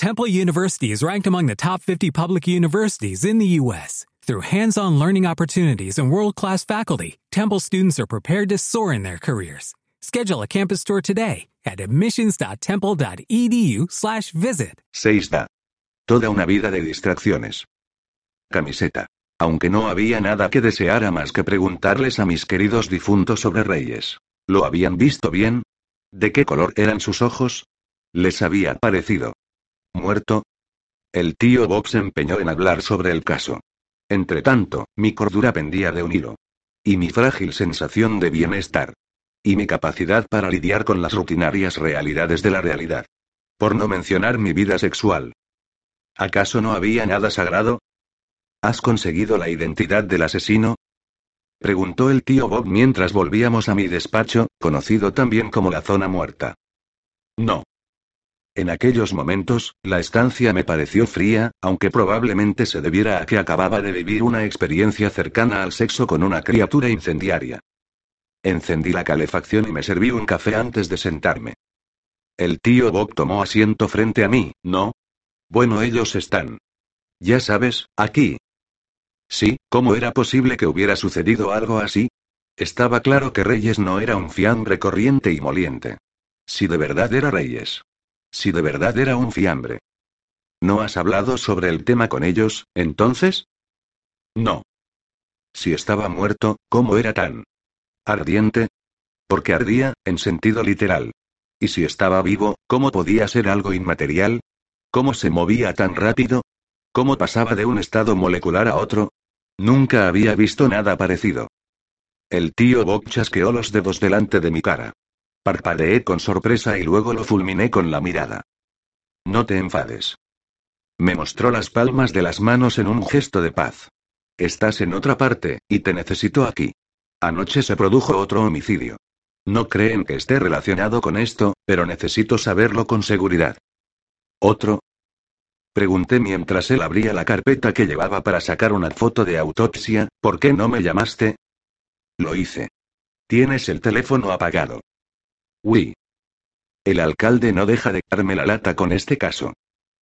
Temple University is ranked among the top 50 public universities in the U.S. Through hands-on learning opportunities and world-class faculty, Temple students are prepared to soar in their careers. Schedule a campus tour today at admissions.temple.edu/visit. 6 da. Toda una vida de distracciones. Camiseta. Aunque no había nada que deseara más que preguntarles a mis queridos difuntos sobre Reyes. ¿Lo habían visto bien? ¿De qué color eran sus ojos? ¿Les había parecido muerto? El tío Bob se empeñó en hablar sobre el caso. Entretanto, mi cordura pendía de un hilo. Y mi frágil sensación de bienestar. Y mi capacidad para lidiar con las rutinarias realidades de la realidad. Por no mencionar mi vida sexual. ¿Acaso no había nada sagrado? ¿Has conseguido la identidad del asesino? Preguntó el tío Bob mientras volvíamos a mi despacho, conocido también como la zona muerta. No. En aquellos momentos, la estancia me pareció fría, aunque probablemente se debiera a que acababa de vivir una experiencia cercana al sexo con una criatura incendiaria. Encendí la calefacción y me serví un café antes de sentarme. El tío Bob tomó asiento frente a mí, ¿no? Bueno, ellos están. Ya sabes, aquí. Sí, ¿cómo era posible que hubiera sucedido algo así? Estaba claro que Reyes no era un fiambre corriente y moliente. Si de verdad era Reyes. Si de verdad era un fiambre. ¿No has hablado sobre el tema con ellos, entonces? No. Si estaba muerto, ¿cómo era tan ardiente? Porque ardía, en sentido literal. Y si estaba vivo, ¿cómo podía ser algo inmaterial? ¿Cómo se movía tan rápido? ¿Cómo pasaba de un estado molecular a otro? Nunca había visto nada parecido. El tío Bob chasqueó los dedos delante de mi cara. Parpadeé con sorpresa y luego lo fulminé con la mirada. No te enfades. Me mostró las palmas de las manos en un gesto de paz. Estás en otra parte, y te necesito aquí. Anoche se produjo otro homicidio. No creen que esté relacionado con esto, pero necesito saberlo con seguridad. ¿Otro? Pregunté mientras él abría la carpeta que llevaba para sacar una foto de autopsia, ¿por qué no me llamaste? Lo hice. Tienes el teléfono apagado. Uy. El alcalde no deja de darme la lata con este caso.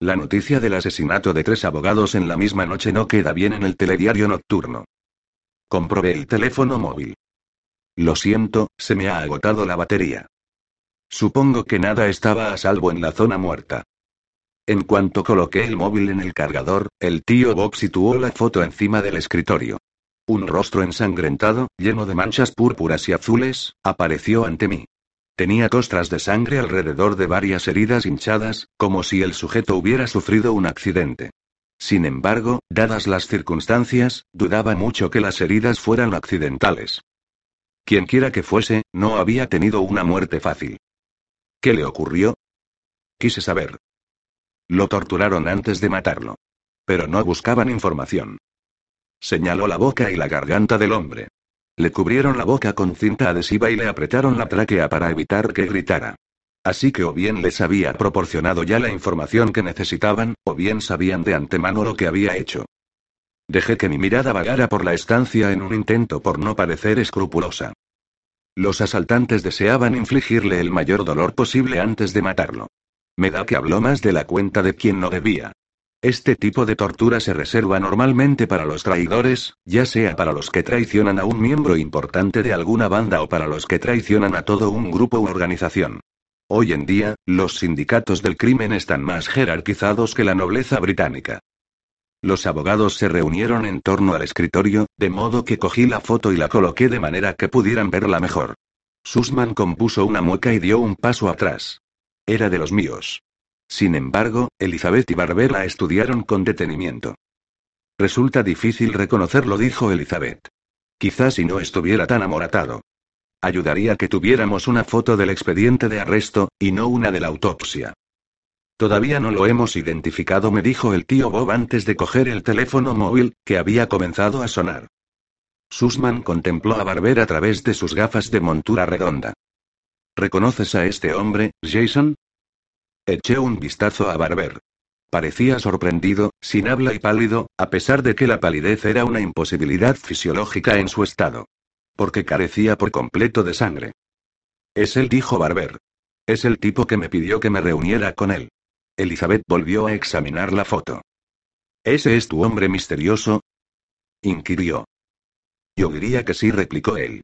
La noticia del asesinato de tres abogados en la misma noche no queda bien en el telediario nocturno. Comprobé el teléfono móvil. Lo siento, se me ha agotado la batería. Supongo que nada estaba a salvo en la zona muerta. En cuanto coloqué el móvil en el cargador, el tío Bob situó la foto encima del escritorio. Un rostro ensangrentado, lleno de manchas púrpuras y azules, apareció ante mí. Tenía costras de sangre alrededor de varias heridas hinchadas, como si el sujeto hubiera sufrido un accidente. Sin embargo, dadas las circunstancias, dudaba mucho que las heridas fueran accidentales. Quienquiera que fuese, no había tenido una muerte fácil. ¿Qué le ocurrió? Quise saber. Lo torturaron antes de matarlo. Pero no buscaban información. Señaló la boca y la garganta del hombre. Le cubrieron la boca con cinta adhesiva y le apretaron la tráquea para evitar que gritara. Así que o bien les había proporcionado ya la información que necesitaban, o bien sabían de antemano lo que había hecho. Dejé que mi mirada vagara por la estancia en un intento por no parecer escrupulosa. Los asaltantes deseaban infligirle el mayor dolor posible antes de matarlo. Me da que habló más de la cuenta de quien no debía. Este tipo de tortura se reserva normalmente para los traidores, ya sea para los que traicionan a un miembro importante de alguna banda o para los que traicionan a todo un grupo u organización. Hoy en día, los sindicatos del crimen están más jerarquizados que la nobleza británica. Los abogados se reunieron en torno al escritorio, de modo que cogí la foto y la coloqué de manera que pudieran verla mejor. Sussman compuso una mueca y dio un paso atrás. Era de los míos. Sin embargo, Elizabeth y Barber la estudiaron con detenimiento. Resulta difícil reconocerlo, dijo Elizabeth. Quizás si no estuviera tan amoratado. Ayudaría que tuviéramos una foto del expediente de arresto, y no una de la autopsia. Todavía no lo hemos identificado, me dijo el tío Bob antes de coger el teléfono móvil, que había comenzado a sonar. Sussman contempló a Barber a través de sus gafas de montura redonda. ¿Reconoces a este hombre, Jason? Eché un vistazo a Barber. Parecía sorprendido, sin habla y pálido, a pesar de que la palidez era una imposibilidad fisiológica en su estado. Porque carecía por completo de sangre. Es él, dijo Barber. Es el tipo que me pidió que me reuniera con él. Elizabeth volvió a examinar la foto. ¿Ese es tu hombre misterioso? inquirió. Yo diría que sí, replicó él.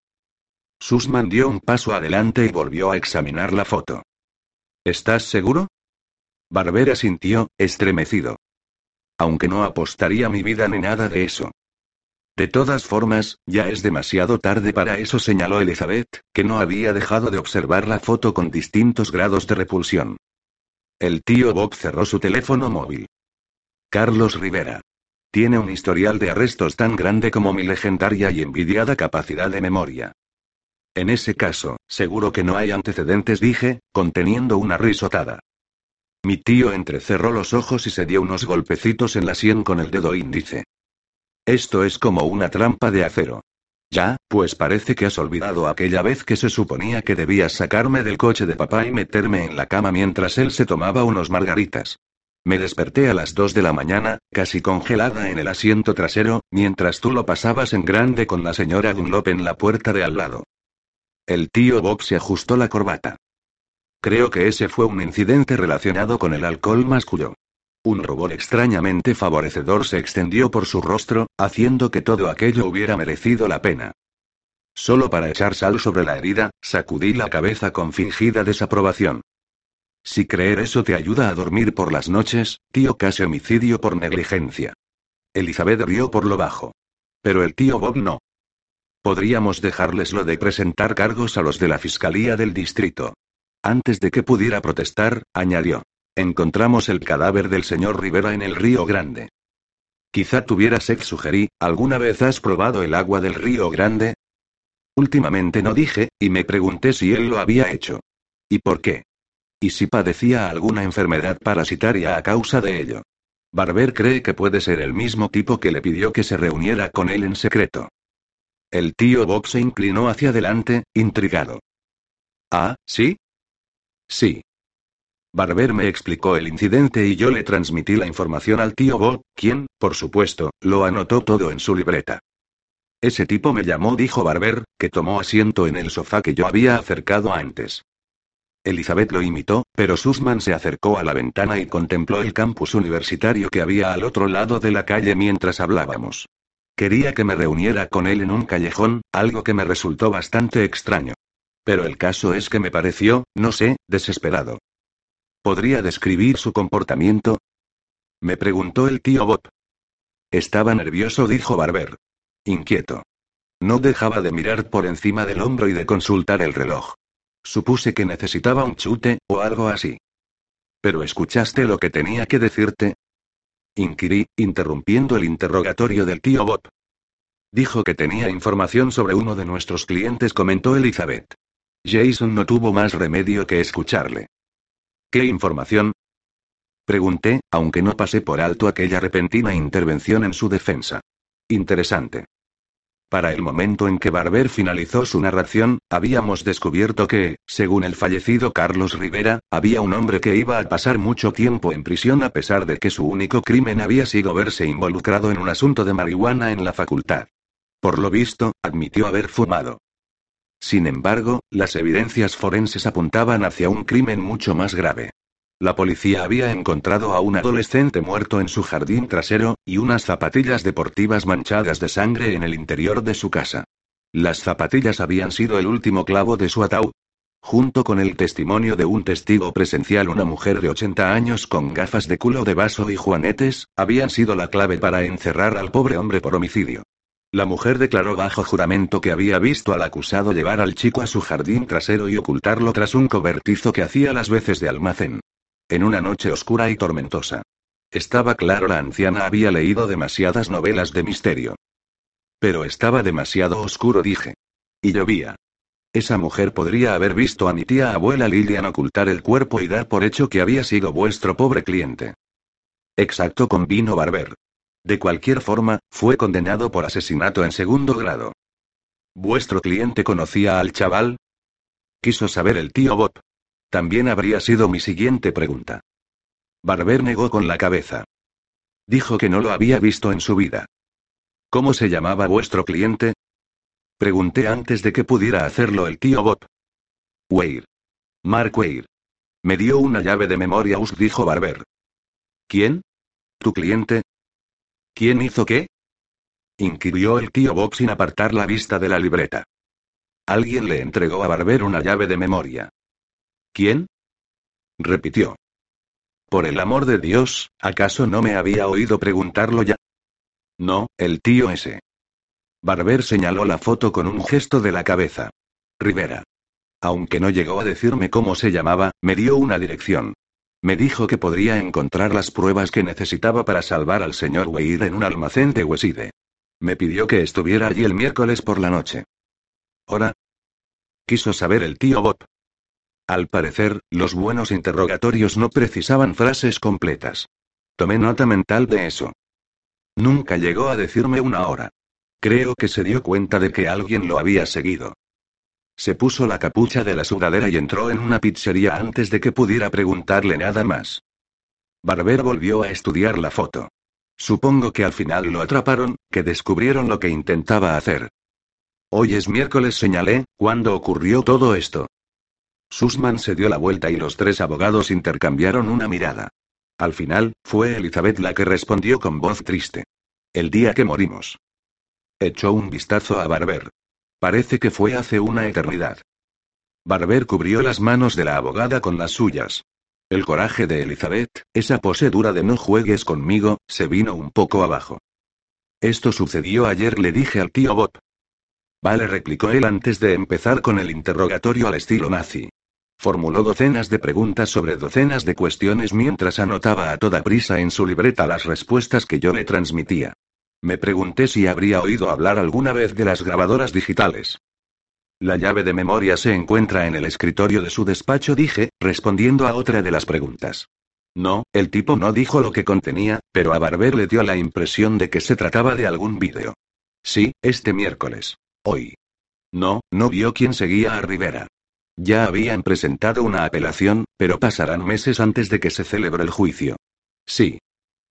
Susman dio un paso adelante y volvió a examinar la foto. ¿Estás seguro? Barbera sintió, estremecido. Aunque no apostaría mi vida ni nada de eso. De todas formas, ya es demasiado tarde para eso, señaló Elizabeth, que no había dejado de observar la foto con distintos grados de repulsión. El tío Bob cerró su teléfono móvil. Carlos Rivera. Tiene un historial de arrestos tan grande como mi legendaria y envidiada capacidad de memoria. En ese caso, seguro que no hay antecedentes, dije, conteniendo una risotada. Mi tío entrecerró los ojos y se dio unos golpecitos en la sien con el dedo índice. Esto es como una trampa de acero. Ya, pues parece que has olvidado aquella vez que se suponía que debías sacarme del coche de papá y meterme en la cama mientras él se tomaba unos margaritas. Me desperté a las dos de la mañana, casi congelada en el asiento trasero, mientras tú lo pasabas en grande con la señora Dunlop en la puerta de al lado. El tío Bob se ajustó la corbata. Creo que ese fue un incidente relacionado con el alcohol masculino. Un rubor extrañamente favorecedor se extendió por su rostro, haciendo que todo aquello hubiera merecido la pena. Solo para echar sal sobre la herida, sacudí la cabeza con fingida desaprobación. Si creer eso te ayuda a dormir por las noches, tío casi homicidio por negligencia. Elizabeth rió por lo bajo. Pero el tío Bob no. Podríamos dejarles lo de presentar cargos a los de la Fiscalía del Distrito. Antes de que pudiera protestar, añadió. Encontramos el cadáver del señor Rivera en el Río Grande. Quizá tuviera sed, sugerí, ¿alguna vez has probado el agua del Río Grande? Últimamente no dije, y me pregunté si él lo había hecho. ¿Y por qué? y si padecía alguna enfermedad parasitaria a causa de ello. Barber cree que puede ser el mismo tipo que le pidió que se reuniera con él en secreto. El tío Bob se inclinó hacia adelante, intrigado. Ah, ¿sí? Sí. Barber me explicó el incidente y yo le transmití la información al tío Bob, quien, por supuesto, lo anotó todo en su libreta. Ese tipo me llamó, dijo Barber, que tomó asiento en el sofá que yo había acercado antes. Elizabeth lo imitó, pero Sussman se acercó a la ventana y contempló el campus universitario que había al otro lado de la calle mientras hablábamos. Quería que me reuniera con él en un callejón, algo que me resultó bastante extraño. Pero el caso es que me pareció, no sé, desesperado. ¿Podría describir su comportamiento? Me preguntó el tío Bob. Estaba nervioso, dijo Barber. Inquieto. No dejaba de mirar por encima del hombro y de consultar el reloj. Supuse que necesitaba un chute, o algo así. ¿Pero escuchaste lo que tenía que decirte? Inquirí, interrumpiendo el interrogatorio del tío Bob. Dijo que tenía información sobre uno de nuestros clientes, comentó Elizabeth. Jason no tuvo más remedio que escucharle. ¿Qué información? Pregunté, aunque no pasé por alto aquella repentina intervención en su defensa. Interesante. Para el momento en que Barber finalizó su narración, habíamos descubierto que, según el fallecido Carlos Rivera, había un hombre que iba a pasar mucho tiempo en prisión a pesar de que su único crimen había sido verse involucrado en un asunto de marihuana en la facultad. Por lo visto, admitió haber fumado. Sin embargo, las evidencias forenses apuntaban hacia un crimen mucho más grave. La policía había encontrado a un adolescente muerto en su jardín trasero, y unas zapatillas deportivas manchadas de sangre en el interior de su casa. Las zapatillas habían sido el último clavo de su ataúd. Junto con el testimonio de un testigo presencial, una mujer de 80 años con gafas de culo de vaso y juanetes, habían sido la clave para encerrar al pobre hombre por homicidio. La mujer declaró bajo juramento que había visto al acusado llevar al chico a su jardín trasero y ocultarlo tras un cobertizo que hacía las veces de almacén. En una noche oscura y tormentosa. Estaba claro, la anciana había leído demasiadas novelas de misterio. Pero estaba demasiado oscuro, dije. Y llovía. Esa mujer podría haber visto a mi tía abuela Lilian ocultar el cuerpo y dar por hecho que había sido vuestro pobre cliente. Exacto, convino Barber. De cualquier forma, fue condenado por asesinato en segundo grado. ¿Vuestro cliente conocía al chaval? Quiso saber el tío Bob. También habría sido mi siguiente pregunta. Barber negó con la cabeza. Dijo que no lo había visto en su vida. ¿Cómo se llamaba vuestro cliente? Pregunté antes de que pudiera hacerlo el tío Bob. Weir. Mark Weir. Me dio una llave de memoria, us dijo Barber. ¿Quién? ¿Tu cliente? ¿Quién hizo qué? inquirió el tío Bob sin apartar la vista de la libreta. Alguien le entregó a Barber una llave de memoria. ¿Quién? repitió. Por el amor de Dios, ¿acaso no me había oído preguntarlo ya? No, el tío ese. Barber señaló la foto con un gesto de la cabeza. Rivera. Aunque no llegó a decirme cómo se llamaba, me dio una dirección. Me dijo que podría encontrar las pruebas que necesitaba para salvar al señor Wade en un almacén de Weside. Me pidió que estuviera allí el miércoles por la noche. ¿Hora? Quiso saber el tío Bob. Al parecer, los buenos interrogatorios no precisaban frases completas. Tomé nota mental de eso. Nunca llegó a decirme una hora. Creo que se dio cuenta de que alguien lo había seguido. Se puso la capucha de la sudadera y entró en una pizzería antes de que pudiera preguntarle nada más. Barber volvió a estudiar la foto. Supongo que al final lo atraparon, que descubrieron lo que intentaba hacer. Hoy es miércoles, señalé, ¿cuándo ocurrió todo esto? Sussman se dio la vuelta y los tres abogados intercambiaron una mirada. Al final, fue Elizabeth la que respondió con voz triste. El día que morimos. Echó un vistazo a Barber. Parece que fue hace una eternidad. Barber cubrió las manos de la abogada con las suyas. El coraje de Elizabeth, esa pose dura de no juegues conmigo, se vino un poco abajo. Esto sucedió ayer, le dije al tío Bob. Vale, replicó él antes de empezar con el interrogatorio al estilo nazi. Formuló docenas de preguntas sobre docenas de cuestiones mientras anotaba a toda prisa en su libreta las respuestas que yo le transmitía. Me pregunté si habría oído hablar alguna vez de las grabadoras digitales. La llave de memoria se encuentra en el escritorio de su despacho, dije, respondiendo a otra de las preguntas. No, el tipo no dijo lo que contenía, pero a Barber le dio la impresión de que se trataba de algún vídeo. Sí, este miércoles. Hoy. No, no vio quién seguía a Rivera. Ya habían presentado una apelación, pero pasarán meses antes de que se celebre el juicio. Sí.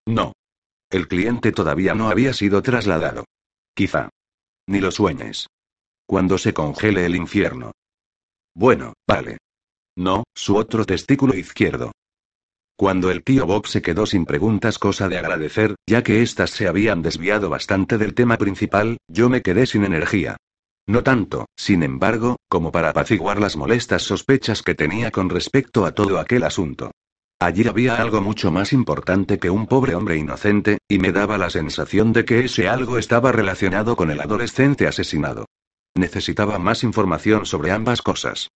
No. El cliente todavía no había sido trasladado. Quizá. Ni lo sueñes. Cuando se congele el infierno. Bueno, vale. No, su otro testículo izquierdo. Cuando el tío Bob se quedó sin preguntas, cosa de agradecer, ya que éstas se habían desviado bastante del tema principal, yo me quedé sin energía. No tanto, sin embargo, como para apaciguar las molestas sospechas que tenía con respecto a todo aquel asunto. Allí había algo mucho más importante que un pobre hombre inocente, y me daba la sensación de que ese algo estaba relacionado con el adolescente asesinado. Necesitaba más información sobre ambas cosas.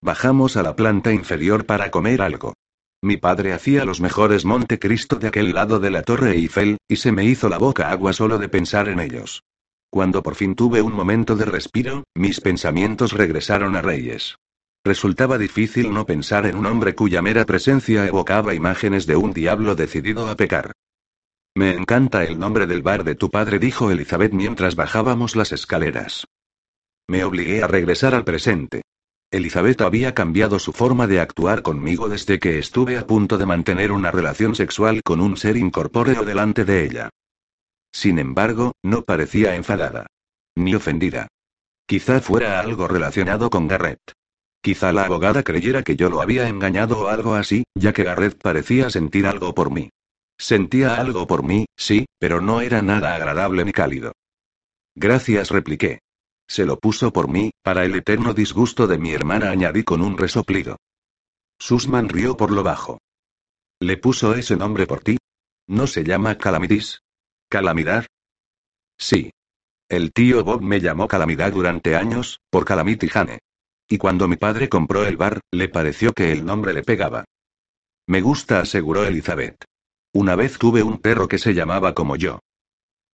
Bajamos a la planta inferior para comer algo. Mi padre hacía los mejores Montecristo de aquel lado de la Torre Eiffel, y se me hizo la boca agua solo de pensar en ellos. Cuando por fin tuve un momento de respiro, mis pensamientos regresaron a Reyes. Resultaba difícil no pensar en un hombre cuya mera presencia evocaba imágenes de un diablo decidido a pecar. Me encanta el nombre del bar de tu padre, dijo Elizabeth mientras bajábamos las escaleras. Me obligué a regresar al presente. Elizabeth había cambiado su forma de actuar conmigo desde que estuve a punto de mantener una relación sexual con un ser incorpóreo delante de ella. Sin embargo, no parecía enfadada. Ni ofendida. Quizá fuera algo relacionado con Garrett. Quizá la abogada creyera que yo lo había engañado o algo así, ya que Garrett parecía sentir algo por mí. Sentía algo por mí, sí, pero no era nada agradable ni cálido. Gracias, repliqué. Se lo puso por mí, para el eterno disgusto de mi hermana, añadí con un resoplido. Susman rió por lo bajo. ¿Le puso ese nombre por ti? ¿No se llama Calamidis? ¿Calamidad? Sí. El tío Bob me llamó Calamidad durante años, por Calamity Jane. Y cuando mi padre compró el bar, le pareció que el nombre le pegaba. Me gusta, aseguró Elizabeth. Una vez tuve un perro que se llamaba como yo.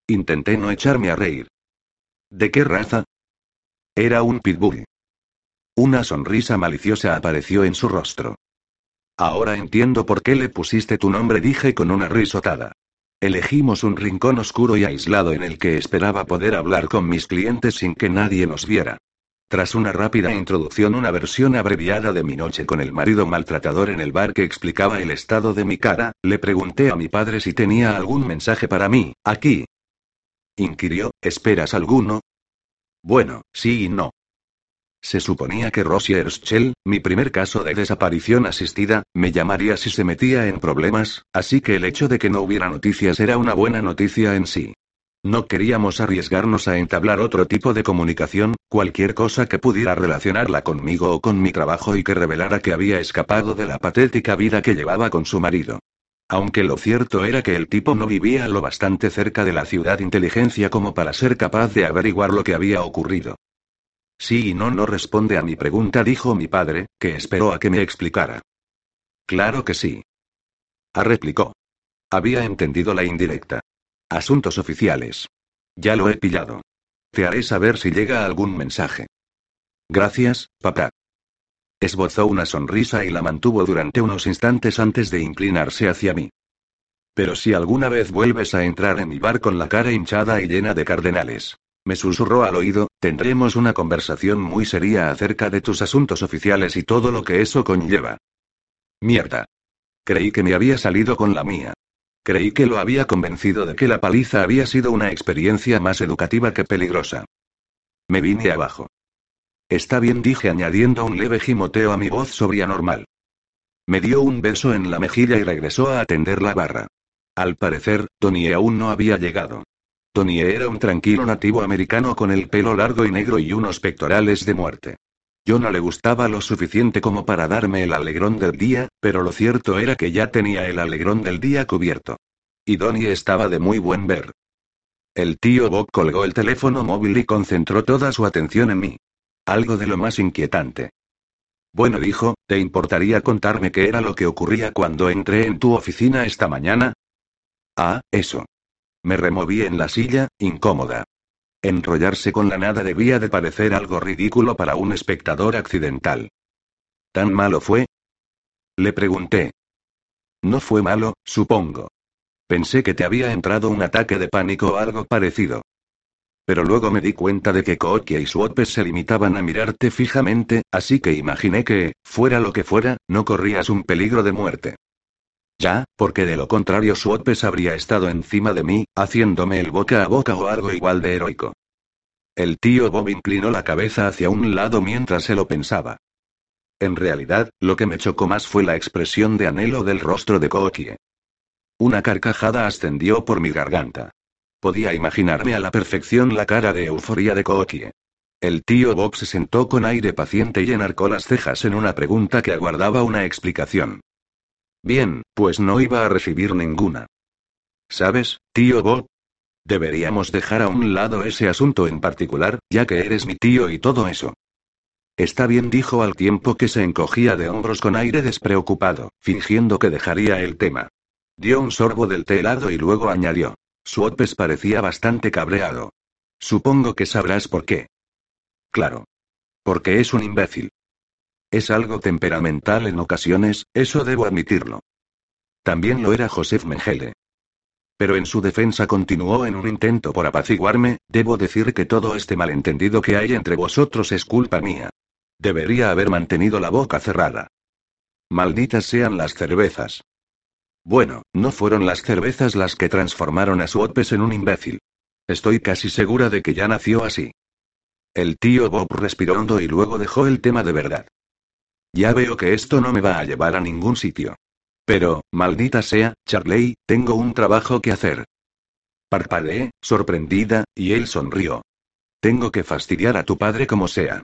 Intenté no echarme a reír. ¿De qué raza? Era un pitbull. Una sonrisa maliciosa apareció en su rostro. Ahora entiendo por qué le pusiste tu nombre, dije con una risotada. Elegimos un rincón oscuro y aislado en el que esperaba poder hablar con mis clientes sin que nadie nos viera. Tras una rápida introducción, una versión abreviada de mi noche con el marido maltratador en el bar que explicaba el estado de mi cara, le pregunté a mi padre si tenía algún mensaje para mí, aquí. Inquirió, ¿esperas alguno? Bueno, sí y no. Se suponía que Rosie Erschel, mi primer caso de desaparición asistida, me llamaría si se metía en problemas, así que el hecho de que no hubiera noticias era una buena noticia en sí. No queríamos arriesgarnos a entablar otro tipo de comunicación, cualquier cosa que pudiera relacionarla conmigo o con mi trabajo y que revelara que había escapado de la patética vida que llevaba con su marido. Aunque lo cierto era que el tipo no vivía lo bastante cerca de la ciudad inteligencia como para ser capaz de averiguar lo que había ocurrido. Sí y no no responde a mi pregunta, dijo mi padre, que esperó a que me explicara. Claro que sí. Ah, replicó. Había entendido la indirecta. Asuntos oficiales. Ya lo he pillado. Te haré saber si llega algún mensaje. Gracias, papá. Esbozó una sonrisa y la mantuvo durante unos instantes antes de inclinarse hacia mí. Pero si alguna vez vuelves a entrar en mi bar con la cara hinchada y llena de cardenales, me susurró al oído, tendremos una conversación muy seria acerca de tus asuntos oficiales y todo lo que eso conlleva. Mierda. Creí que me había salido con la mía. Creí que lo había convencido de que la paliza había sido una experiencia más educativa que peligrosa. Me vine abajo. Está bien, dije añadiendo un leve gimoteo a mi voz sobria normal. Me dio un beso en la mejilla y regresó a atender la barra. Al parecer, Tony aún no había llegado. Tony era un tranquilo nativo americano con el pelo largo y negro y unos pectorales de muerte. Yo no le gustaba lo suficiente como para darme el alegrón del día, pero lo cierto era que ya tenía el alegrón del día cubierto. Y Donnie estaba de muy buen ver. El tío Bob colgó el teléfono móvil y concentró toda su atención en mí. Algo de lo más inquietante. Bueno, dijo, ¿te importaría contarme qué era lo que ocurría cuando entré en tu oficina esta mañana? Ah, eso. Me removí en la silla, incómoda. Enrollarse con la nada debía de parecer algo ridículo para un espectador accidental. ¿Tan malo fue? Le pregunté. No fue malo, supongo. Pensé que te había entrado un ataque de pánico o algo parecido. Pero luego me di cuenta de que Kookia y Swotpes se limitaban a mirarte fijamente, así que imaginé que, fuera lo que fuera, no corrías un peligro de muerte. Ya, porque de lo contrario Swotpes habría estado encima de mí, haciéndome el boca a boca o algo igual de heroico. El tío Bob inclinó la cabeza hacia un lado mientras se lo pensaba. En realidad, lo que me chocó más fue la expresión de anhelo del rostro de Kookie. Una carcajada ascendió por mi garganta. Podía imaginarme a la perfección la cara de euforia de Kookie. El tío Bob se sentó con aire paciente y enarcó las cejas en una pregunta que aguardaba una explicación. Bien, pues no iba a recibir ninguna. ¿Sabes, tío Bob? Deberíamos dejar a un lado ese asunto en particular, ya que eres mi tío y todo eso. Está bien, dijo al tiempo que se encogía de hombros con aire despreocupado, fingiendo que dejaría el tema. Dio un sorbo del té helado y luego añadió. Swotpes parecía bastante cabreado. Supongo que sabrás por qué. Claro. Porque es un imbécil. Es algo temperamental en ocasiones, eso debo admitirlo. También lo era Joseph Mengele. Pero en su defensa continuó en un intento por apaciguarme, debo decir que todo este malentendido que hay entre vosotros es culpa mía. Debería haber mantenido la boca cerrada. Malditas sean las cervezas. Bueno, no fueron las cervezas las que transformaron a Swotpes en un imbécil. Estoy casi segura de que ya nació así. El tío Bob respiró hondo y luego dejó el tema de verdad. Ya veo que esto no me va a llevar a ningún sitio. Pero, maldita sea, Charley, tengo un trabajo que hacer. Parpadeé, sorprendida, y él sonrió. Tengo que fastidiar a tu padre como sea.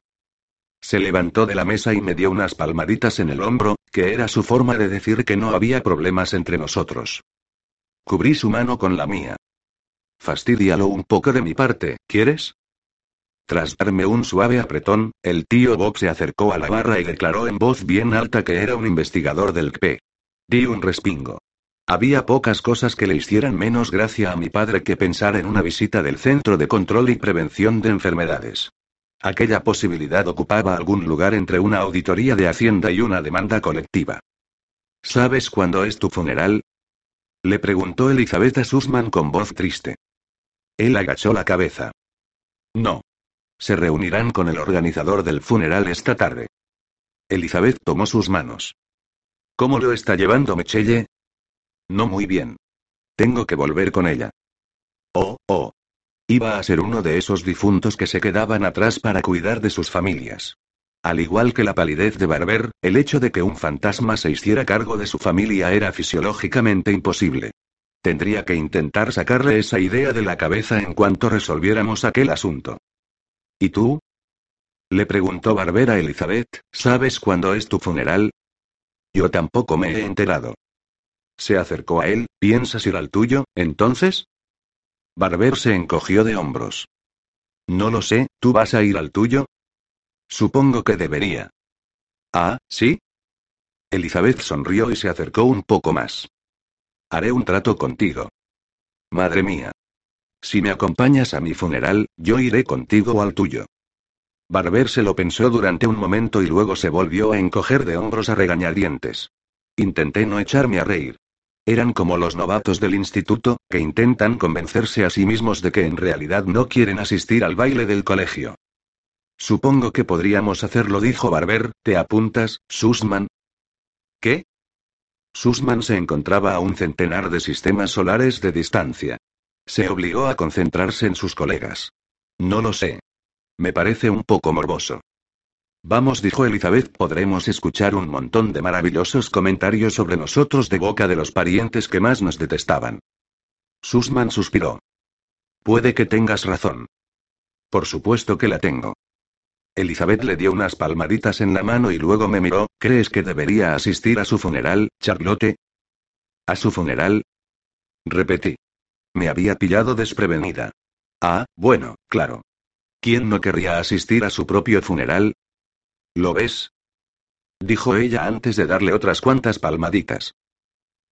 Se levantó de la mesa y me dio unas palmaditas en el hombro, que era su forma de decir que no había problemas entre nosotros. Cubrí su mano con la mía. Fastidialo un poco de mi parte, ¿quieres? Tras darme un suave apretón, el tío Bob se acercó a la barra y declaró en voz bien alta que era un investigador del CP. Di un respingo. Había pocas cosas que le hicieran menos gracia a mi padre que pensar en una visita del Centro de Control y Prevención de Enfermedades. Aquella posibilidad ocupaba algún lugar entre una auditoría de Hacienda y una demanda colectiva. ¿Sabes cuándo es tu funeral? Le preguntó Elizabeth Sussman con voz triste. Él agachó la cabeza. No. Se reunirán con el organizador del funeral esta tarde. Elizabeth tomó sus manos. ¿Cómo lo está llevando Michelle? No muy bien. Tengo que volver con ella. Oh, oh. Iba a ser uno de esos difuntos que se quedaban atrás para cuidar de sus familias. Al igual que la palidez de Barber, el hecho de que un fantasma se hiciera cargo de su familia era fisiológicamente imposible. Tendría que intentar sacarle esa idea de la cabeza en cuanto resolviéramos aquel asunto. ¿Y tú? Le preguntó Barber a Elizabeth, ¿sabes cuándo es tu funeral? Yo tampoco me he enterado. Se acercó a él, ¿piensas ir al tuyo, entonces? Barber se encogió de hombros. No lo sé, ¿tú vas a ir al tuyo? Supongo que debería. Ah, ¿sí? Elizabeth sonrió y se acercó un poco más. Haré un trato contigo. Madre mía. Si me acompañas a mi funeral, yo iré contigo al tuyo. Barber se lo pensó durante un momento y luego se volvió a encoger de hombros a regañadientes. Intenté no echarme a reír. Eran como los novatos del instituto, que intentan convencerse a sí mismos de que en realidad no quieren asistir al baile del colegio. Supongo que podríamos hacerlo, dijo Barber, ¿te apuntas, Sussman? ¿Qué? Sussman se encontraba a un centenar de sistemas solares de distancia. Se obligó a concentrarse en sus colegas. No lo sé. Me parece un poco morboso. Vamos, dijo Elizabeth, podremos escuchar un montón de maravillosos comentarios sobre nosotros de boca de los parientes que más nos detestaban. Sussman suspiró. Puede que tengas razón. Por supuesto que la tengo. Elizabeth le dio unas palmaditas en la mano y luego me miró, ¿crees que debería asistir a su funeral, Charlotte? ¿A su funeral? Repetí. Me había pillado desprevenida. Ah, bueno, claro. ¿Quién no querría asistir a su propio funeral? ¿Lo ves? Dijo ella antes de darle otras cuantas palmaditas.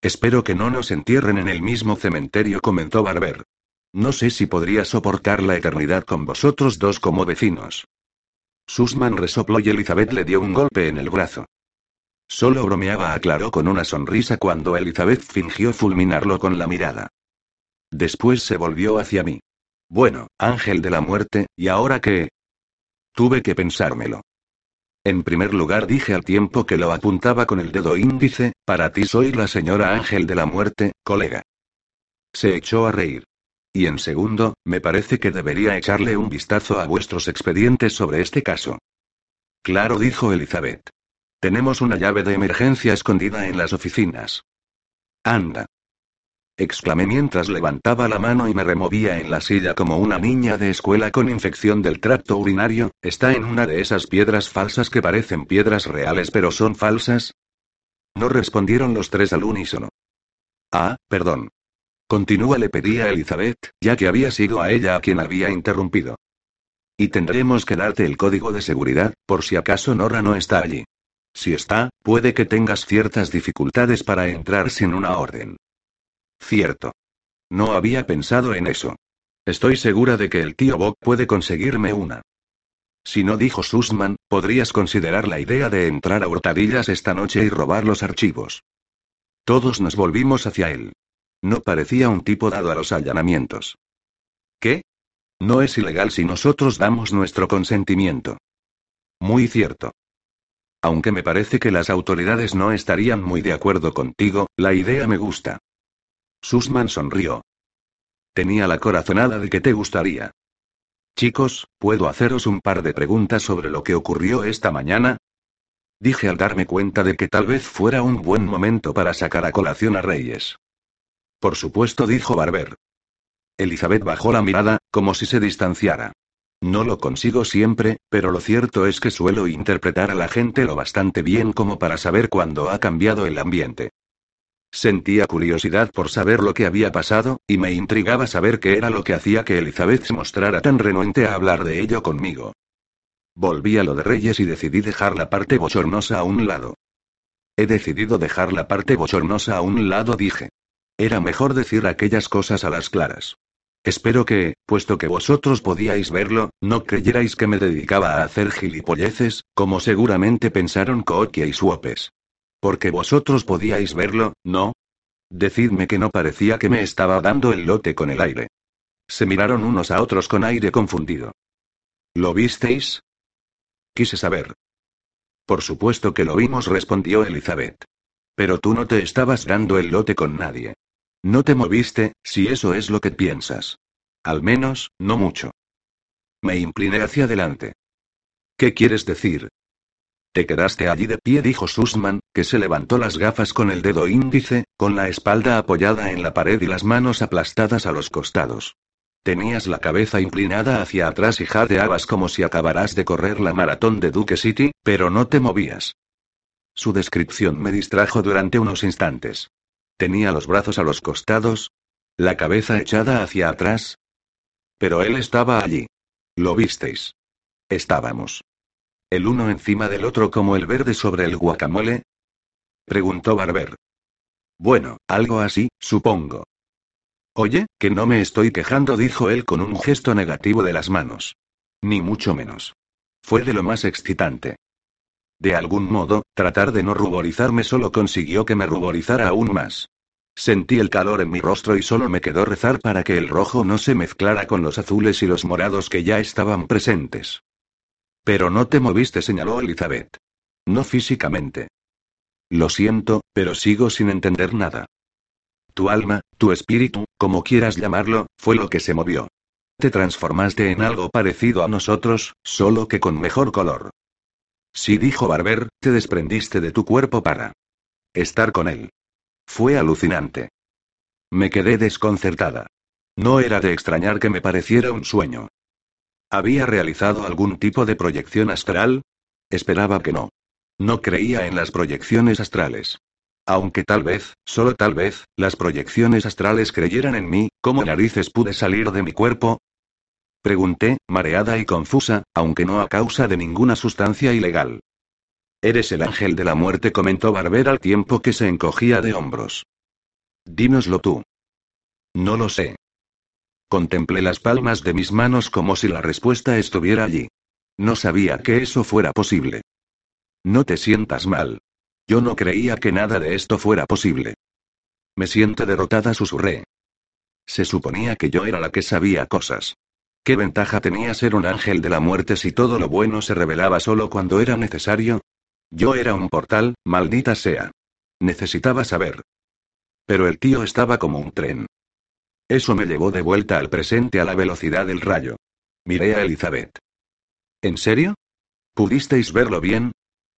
Espero que no nos entierren en el mismo cementerio, comentó Barber. No sé si podría soportar la eternidad con vosotros dos como vecinos. Sussman resopló y Elizabeth le dio un golpe en el brazo. Solo bromeaba, aclaró con una sonrisa cuando Elizabeth fingió fulminarlo con la mirada. Después se volvió hacia mí. Bueno, ángel de la muerte, ¿y ahora qué? Tuve que pensármelo. En primer lugar dije al tiempo que lo apuntaba con el dedo índice, para ti soy la señora Ángel de la Muerte, colega. Se echó a reír. Y en segundo, me parece que debería echarle un vistazo a vuestros expedientes sobre este caso. Claro, dijo Elizabeth. Tenemos una llave de emergencia escondida en las oficinas. Anda exclamé mientras levantaba la mano y me removía en la silla como una niña de escuela con infección del tracto urinario, ¿está en una de esas piedras falsas que parecen piedras reales pero son falsas? No respondieron los tres al unísono. Ah, perdón. Continúa, le pedí a Elizabeth, ya que había sido a ella a quien había interrumpido. Y tendremos que darte el código de seguridad, por si acaso Nora no está allí. Si está, puede que tengas ciertas dificultades para entrar sin una orden. Cierto. No había pensado en eso. Estoy segura de que el tío Bob puede conseguirme una. Si no dijo Sussman, podrías considerar la idea de entrar a hurtadillas esta noche y robar los archivos. Todos nos volvimos hacia él. No parecía un tipo dado a los allanamientos. ¿Qué? No es ilegal si nosotros damos nuestro consentimiento. Muy cierto. Aunque me parece que las autoridades no estarían muy de acuerdo contigo, la idea me gusta. Sussman sonrió. Tenía la corazonada de que te gustaría. Chicos, ¿puedo haceros un par de preguntas sobre lo que ocurrió esta mañana? Dije al darme cuenta de que tal vez fuera un buen momento para sacar a colación a Reyes. Por supuesto, dijo Barber. Elizabeth bajó la mirada, como si se distanciara. No lo consigo siempre, pero lo cierto es que suelo interpretar a la gente lo bastante bien como para saber cuándo ha cambiado el ambiente. Sentía curiosidad por saber lo que había pasado, y me intrigaba saber qué era lo que hacía que Elizabeth se mostrara tan renuente a hablar de ello conmigo. Volví a lo de Reyes y decidí dejar la parte bochornosa a un lado. He decidido dejar la parte bochornosa a un lado, dije. Era mejor decir aquellas cosas a las claras. Espero que, puesto que vosotros podíais verlo, no creyerais que me dedicaba a hacer gilipolleces, como seguramente pensaron Kookia y Suopes. Porque vosotros podíais verlo, ¿no? Decidme que no parecía que me estaba dando el lote con el aire. Se miraron unos a otros con aire confundido. ¿Lo visteis? Quise saber. Por supuesto que lo vimos, respondió Elizabeth. Pero tú no te estabas dando el lote con nadie. No te moviste, si eso es lo que piensas. Al menos, no mucho. Me incliné hacia adelante. ¿Qué quieres decir? Te quedaste allí de pie, dijo Sussman, que se levantó las gafas con el dedo índice, con la espalda apoyada en la pared y las manos aplastadas a los costados. Tenías la cabeza inclinada hacia atrás y jadeabas como si acabaras de correr la maratón de Duke City, pero no te movías. Su descripción me distrajo durante unos instantes. Tenía los brazos a los costados, la cabeza echada hacia atrás. Pero él estaba allí. Lo visteis. Estábamos. ¿El uno encima del otro como el verde sobre el guacamole? Preguntó Barber. Bueno, algo así, supongo. Oye, que no me estoy quejando, dijo él con un gesto negativo de las manos. Ni mucho menos. Fue de lo más excitante. De algún modo, tratar de no ruborizarme solo consiguió que me ruborizara aún más. Sentí el calor en mi rostro y solo me quedó rezar para que el rojo no se mezclara con los azules y los morados que ya estaban presentes. Pero no te moviste, señaló Elizabeth. No físicamente. Lo siento, pero sigo sin entender nada. Tu alma, tu espíritu, como quieras llamarlo, fue lo que se movió. Te transformaste en algo parecido a nosotros, solo que con mejor color. Sí, dijo Barber, te desprendiste de tu cuerpo para estar con él. Fue alucinante. Me quedé desconcertada. No era de extrañar que me pareciera un sueño. ¿Había realizado algún tipo de proyección astral? Esperaba que no. No creía en las proyecciones astrales. Aunque tal vez, solo tal vez, las proyecciones astrales creyeran en mí, ¿cómo narices pude salir de mi cuerpo? Pregunté, mareada y confusa, aunque no a causa de ninguna sustancia ilegal. Eres el ángel de la muerte, comentó Barber al tiempo que se encogía de hombros. Dínoslo tú. No lo sé. Contemplé las palmas de mis manos como si la respuesta estuviera allí. No sabía que eso fuera posible. No te sientas mal. Yo no creía que nada de esto fuera posible. Me siento derrotada, susurré. Se suponía que yo era la que sabía cosas. ¿Qué ventaja tenía ser un ángel de la muerte si todo lo bueno se revelaba solo cuando era necesario? Yo era un portal, maldita sea. Necesitaba saber. Pero el tío estaba como un tren. Eso me llevó de vuelta al presente a la velocidad del rayo. Miré a Elizabeth. ¿En serio? ¿Pudisteis verlo bien?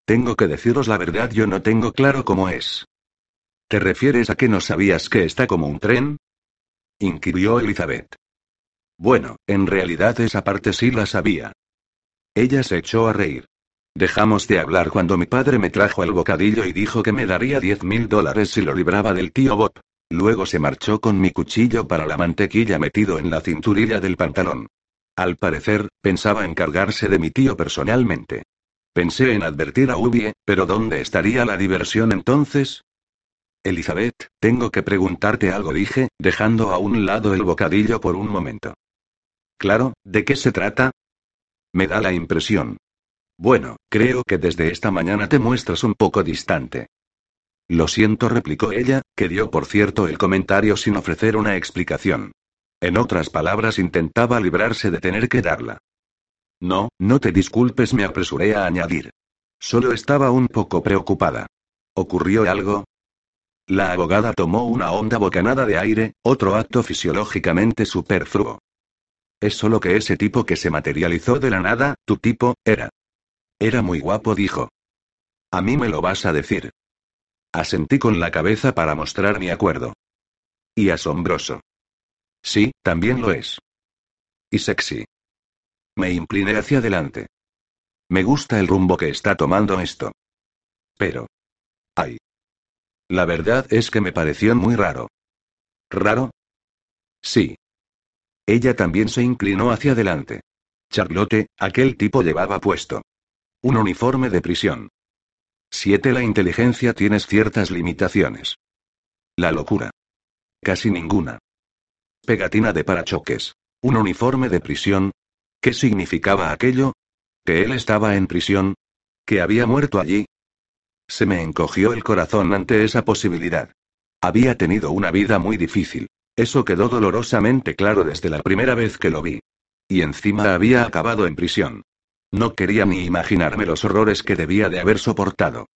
Tengo que deciros la verdad, yo no tengo claro cómo es. ¿Te refieres a que no sabías que está como un tren? inquirió Elizabeth. Bueno, en realidad esa parte sí la sabía. Ella se echó a reír. Dejamos de hablar cuando mi padre me trajo el bocadillo y dijo que me daría diez mil dólares si lo libraba del tío Bob. Luego se marchó con mi cuchillo para la mantequilla metido en la cinturilla del pantalón. Al parecer, pensaba encargarse de mi tío personalmente. Pensé en advertir a Ubie, pero ¿dónde estaría la diversión entonces? Elizabeth, tengo que preguntarte algo, dije, dejando a un lado el bocadillo por un momento. Claro, ¿de qué se trata? Me da la impresión, bueno, creo que desde esta mañana te muestras un poco distante. Lo siento, replicó ella, que dio por cierto el comentario sin ofrecer una explicación. En otras palabras, intentaba librarse de tener que darla. No, no te disculpes, me apresuré a añadir. Solo estaba un poco preocupada. ¿Ocurrió algo? La abogada tomó una honda bocanada de aire, otro acto fisiológicamente superfluo. Es solo que ese tipo que se materializó de la nada, tu tipo, era. Era muy guapo, dijo. A mí me lo vas a decir. Asentí con la cabeza para mostrar mi acuerdo. Y asombroso. Sí, también lo es. Y sexy. Me incliné hacia adelante. Me gusta el rumbo que está tomando esto. Pero. Ay. La verdad es que me pareció muy raro. ¿Raro? Sí. Ella también se inclinó hacia adelante. Charlotte, aquel tipo llevaba puesto. Un uniforme de prisión. 7. La inteligencia tienes ciertas limitaciones. La locura. Casi ninguna. Pegatina de parachoques. Un uniforme de prisión. ¿Qué significaba aquello? ¿Que él estaba en prisión? ¿Que había muerto allí? Se me encogió el corazón ante esa posibilidad. Había tenido una vida muy difícil. Eso quedó dolorosamente claro desde la primera vez que lo vi. Y encima había acabado en prisión. No quería ni imaginarme los horrores que debía de haber soportado.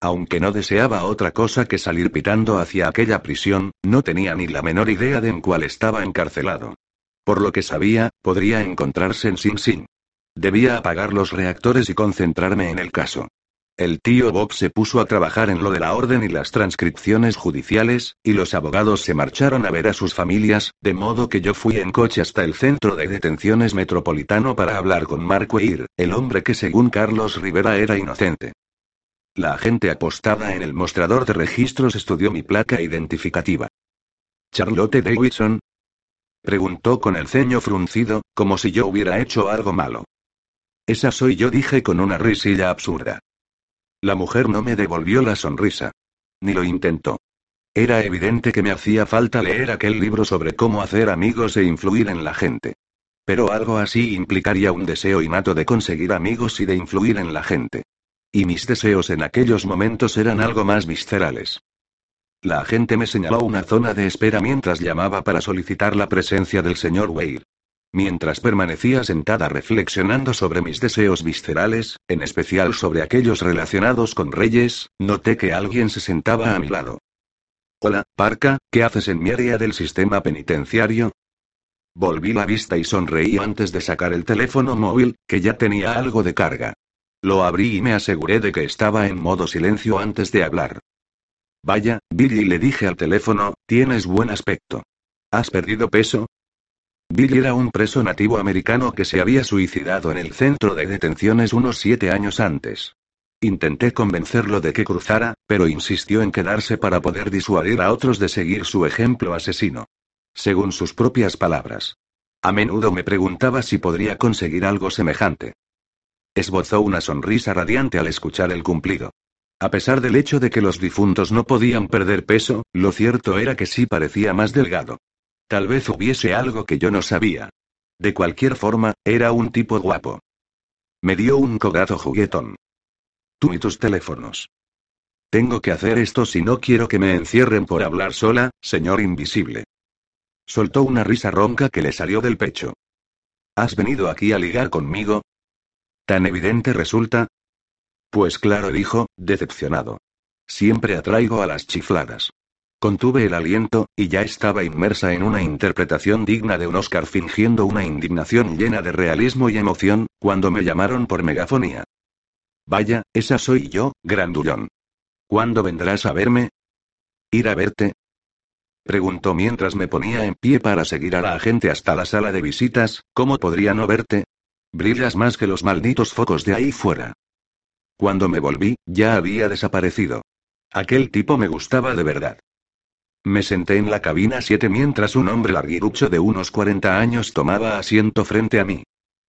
Aunque no deseaba otra cosa que salir pitando hacia aquella prisión, no tenía ni la menor idea de en cuál estaba encarcelado. Por lo que sabía, podría encontrarse en Sing Sing. Debía apagar los reactores y concentrarme en el caso. El tío Bob se puso a trabajar en lo de la orden y las transcripciones judiciales, y los abogados se marcharon a ver a sus familias, de modo que yo fui en coche hasta el centro de detenciones metropolitano para hablar con Mark Weir, el hombre que según Carlos Rivera era inocente. La agente apostada en el mostrador de registros estudió mi placa identificativa. Charlotte Davidson. Preguntó con el ceño fruncido, como si yo hubiera hecho algo malo. Esa soy yo, dije con una risilla absurda. La mujer no me devolvió la sonrisa. Ni lo intentó. Era evidente que me hacía falta leer aquel libro sobre cómo hacer amigos e influir en la gente. Pero algo así implicaría un deseo innato de conseguir amigos y de influir en la gente. Y mis deseos en aquellos momentos eran algo más viscerales. La agente me señaló una zona de espera mientras llamaba para solicitar la presencia del señor Weir. Mientras permanecía sentada reflexionando sobre mis deseos viscerales, en especial sobre aquellos relacionados con reyes, noté que alguien se sentaba a mi lado. Hola, Parca, ¿qué haces en mi área del sistema penitenciario? Volví la vista y sonreí antes de sacar el teléfono móvil, que ya tenía algo de carga. Lo abrí y me aseguré de que estaba en modo silencio antes de hablar. Vaya, Billy le dije al teléfono, tienes buen aspecto. ¿Has perdido peso? Billy era un preso nativo americano que se había suicidado en el centro de detenciones unos siete años antes. Intenté convencerlo de que cruzara, pero insistió en quedarse para poder disuadir a otros de seguir su ejemplo asesino. Según sus propias palabras. A menudo me preguntaba si podría conseguir algo semejante. Esbozó una sonrisa radiante al escuchar el cumplido. A pesar del hecho de que los difuntos no podían perder peso, lo cierto era que sí parecía más delgado. Tal vez hubiese algo que yo no sabía. De cualquier forma, era un tipo guapo. Me dio un cogazo juguetón. Tú y tus teléfonos. Tengo que hacer esto si no quiero que me encierren por hablar sola, señor invisible. Soltó una risa ronca que le salió del pecho. ¿Has venido aquí a ligar conmigo? ¿Tan evidente resulta? Pues claro, dijo, decepcionado. Siempre atraigo a las chifladas. Contuve el aliento, y ya estaba inmersa en una interpretación digna de un Oscar fingiendo una indignación llena de realismo y emoción, cuando me llamaron por megafonía. Vaya, esa soy yo, grandullón. ¿Cuándo vendrás a verme? ¿Ir a verte? Preguntó mientras me ponía en pie para seguir a la agente hasta la sala de visitas, ¿cómo podría no verte? Brillas más que los malditos focos de ahí fuera. Cuando me volví, ya había desaparecido. Aquel tipo me gustaba de verdad. Me senté en la cabina 7 mientras un hombre larguirucho de unos 40 años tomaba asiento frente a mí.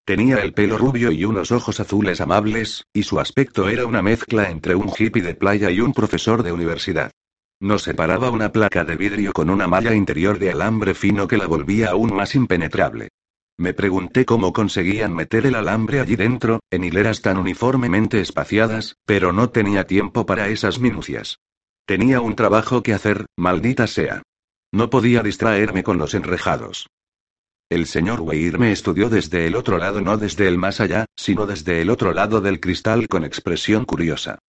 Tenía el pelo rubio y unos ojos azules amables, y su aspecto era una mezcla entre un hippie de playa y un profesor de universidad. Nos separaba una placa de vidrio con una malla interior de alambre fino que la volvía aún más impenetrable. Me pregunté cómo conseguían meter el alambre allí dentro, en hileras tan uniformemente espaciadas, pero no tenía tiempo para esas minucias. Tenía un trabajo que hacer, maldita sea. No podía distraerme con los enrejados. El señor Weir me estudió desde el otro lado, no desde el más allá, sino desde el otro lado del cristal con expresión curiosa.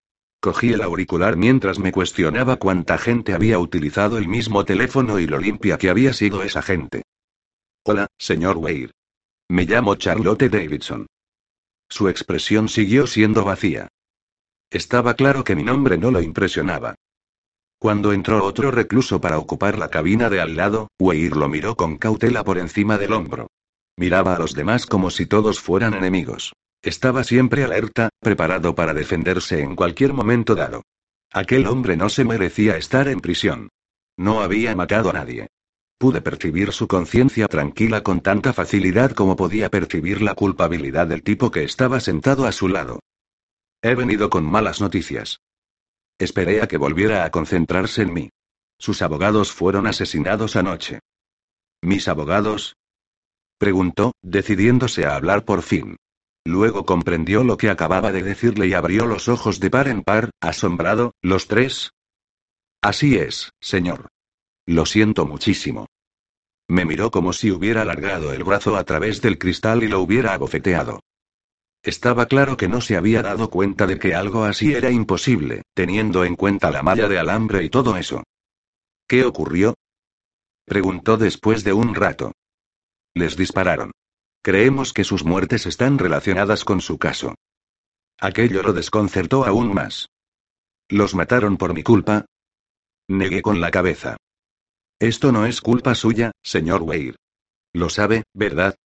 Cogí el auricular mientras me cuestionaba cuánta gente había utilizado el mismo teléfono y lo limpia que había sido esa gente. Hola, señor Weir. Me llamo Charlotte Davidson. Su expresión siguió siendo vacía. Estaba claro que mi nombre no lo impresionaba. Cuando entró otro recluso para ocupar la cabina de al lado, Weir lo miró con cautela por encima del hombro. Miraba a los demás como si todos fueran enemigos. Estaba siempre alerta, preparado para defenderse en cualquier momento dado. Aquel hombre no se merecía estar en prisión. No había matado a nadie. Pude percibir su conciencia tranquila con tanta facilidad como podía percibir la culpabilidad del tipo que estaba sentado a su lado. He venido con malas noticias. Esperé a que volviera a concentrarse en mí. Sus abogados fueron asesinados anoche. ¿Mis abogados? Preguntó, decidiéndose a hablar por fin. Luego comprendió lo que acababa de decirle y abrió los ojos de par en par, asombrado, ¿los tres? Así es, señor. Lo siento muchísimo. Me miró como si hubiera alargado el brazo a través del cristal y lo hubiera abofeteado. Estaba claro que no se había dado cuenta de que algo así era imposible, teniendo en cuenta la malla de alambre y todo eso. ¿Qué ocurrió? Preguntó después de un rato. Les dispararon. Creemos que sus muertes están relacionadas con su caso. Aquello lo desconcertó aún más. ¿Los mataron por mi culpa? Negué con la cabeza. Esto no es culpa suya, señor Weir. Lo sabe, ¿verdad?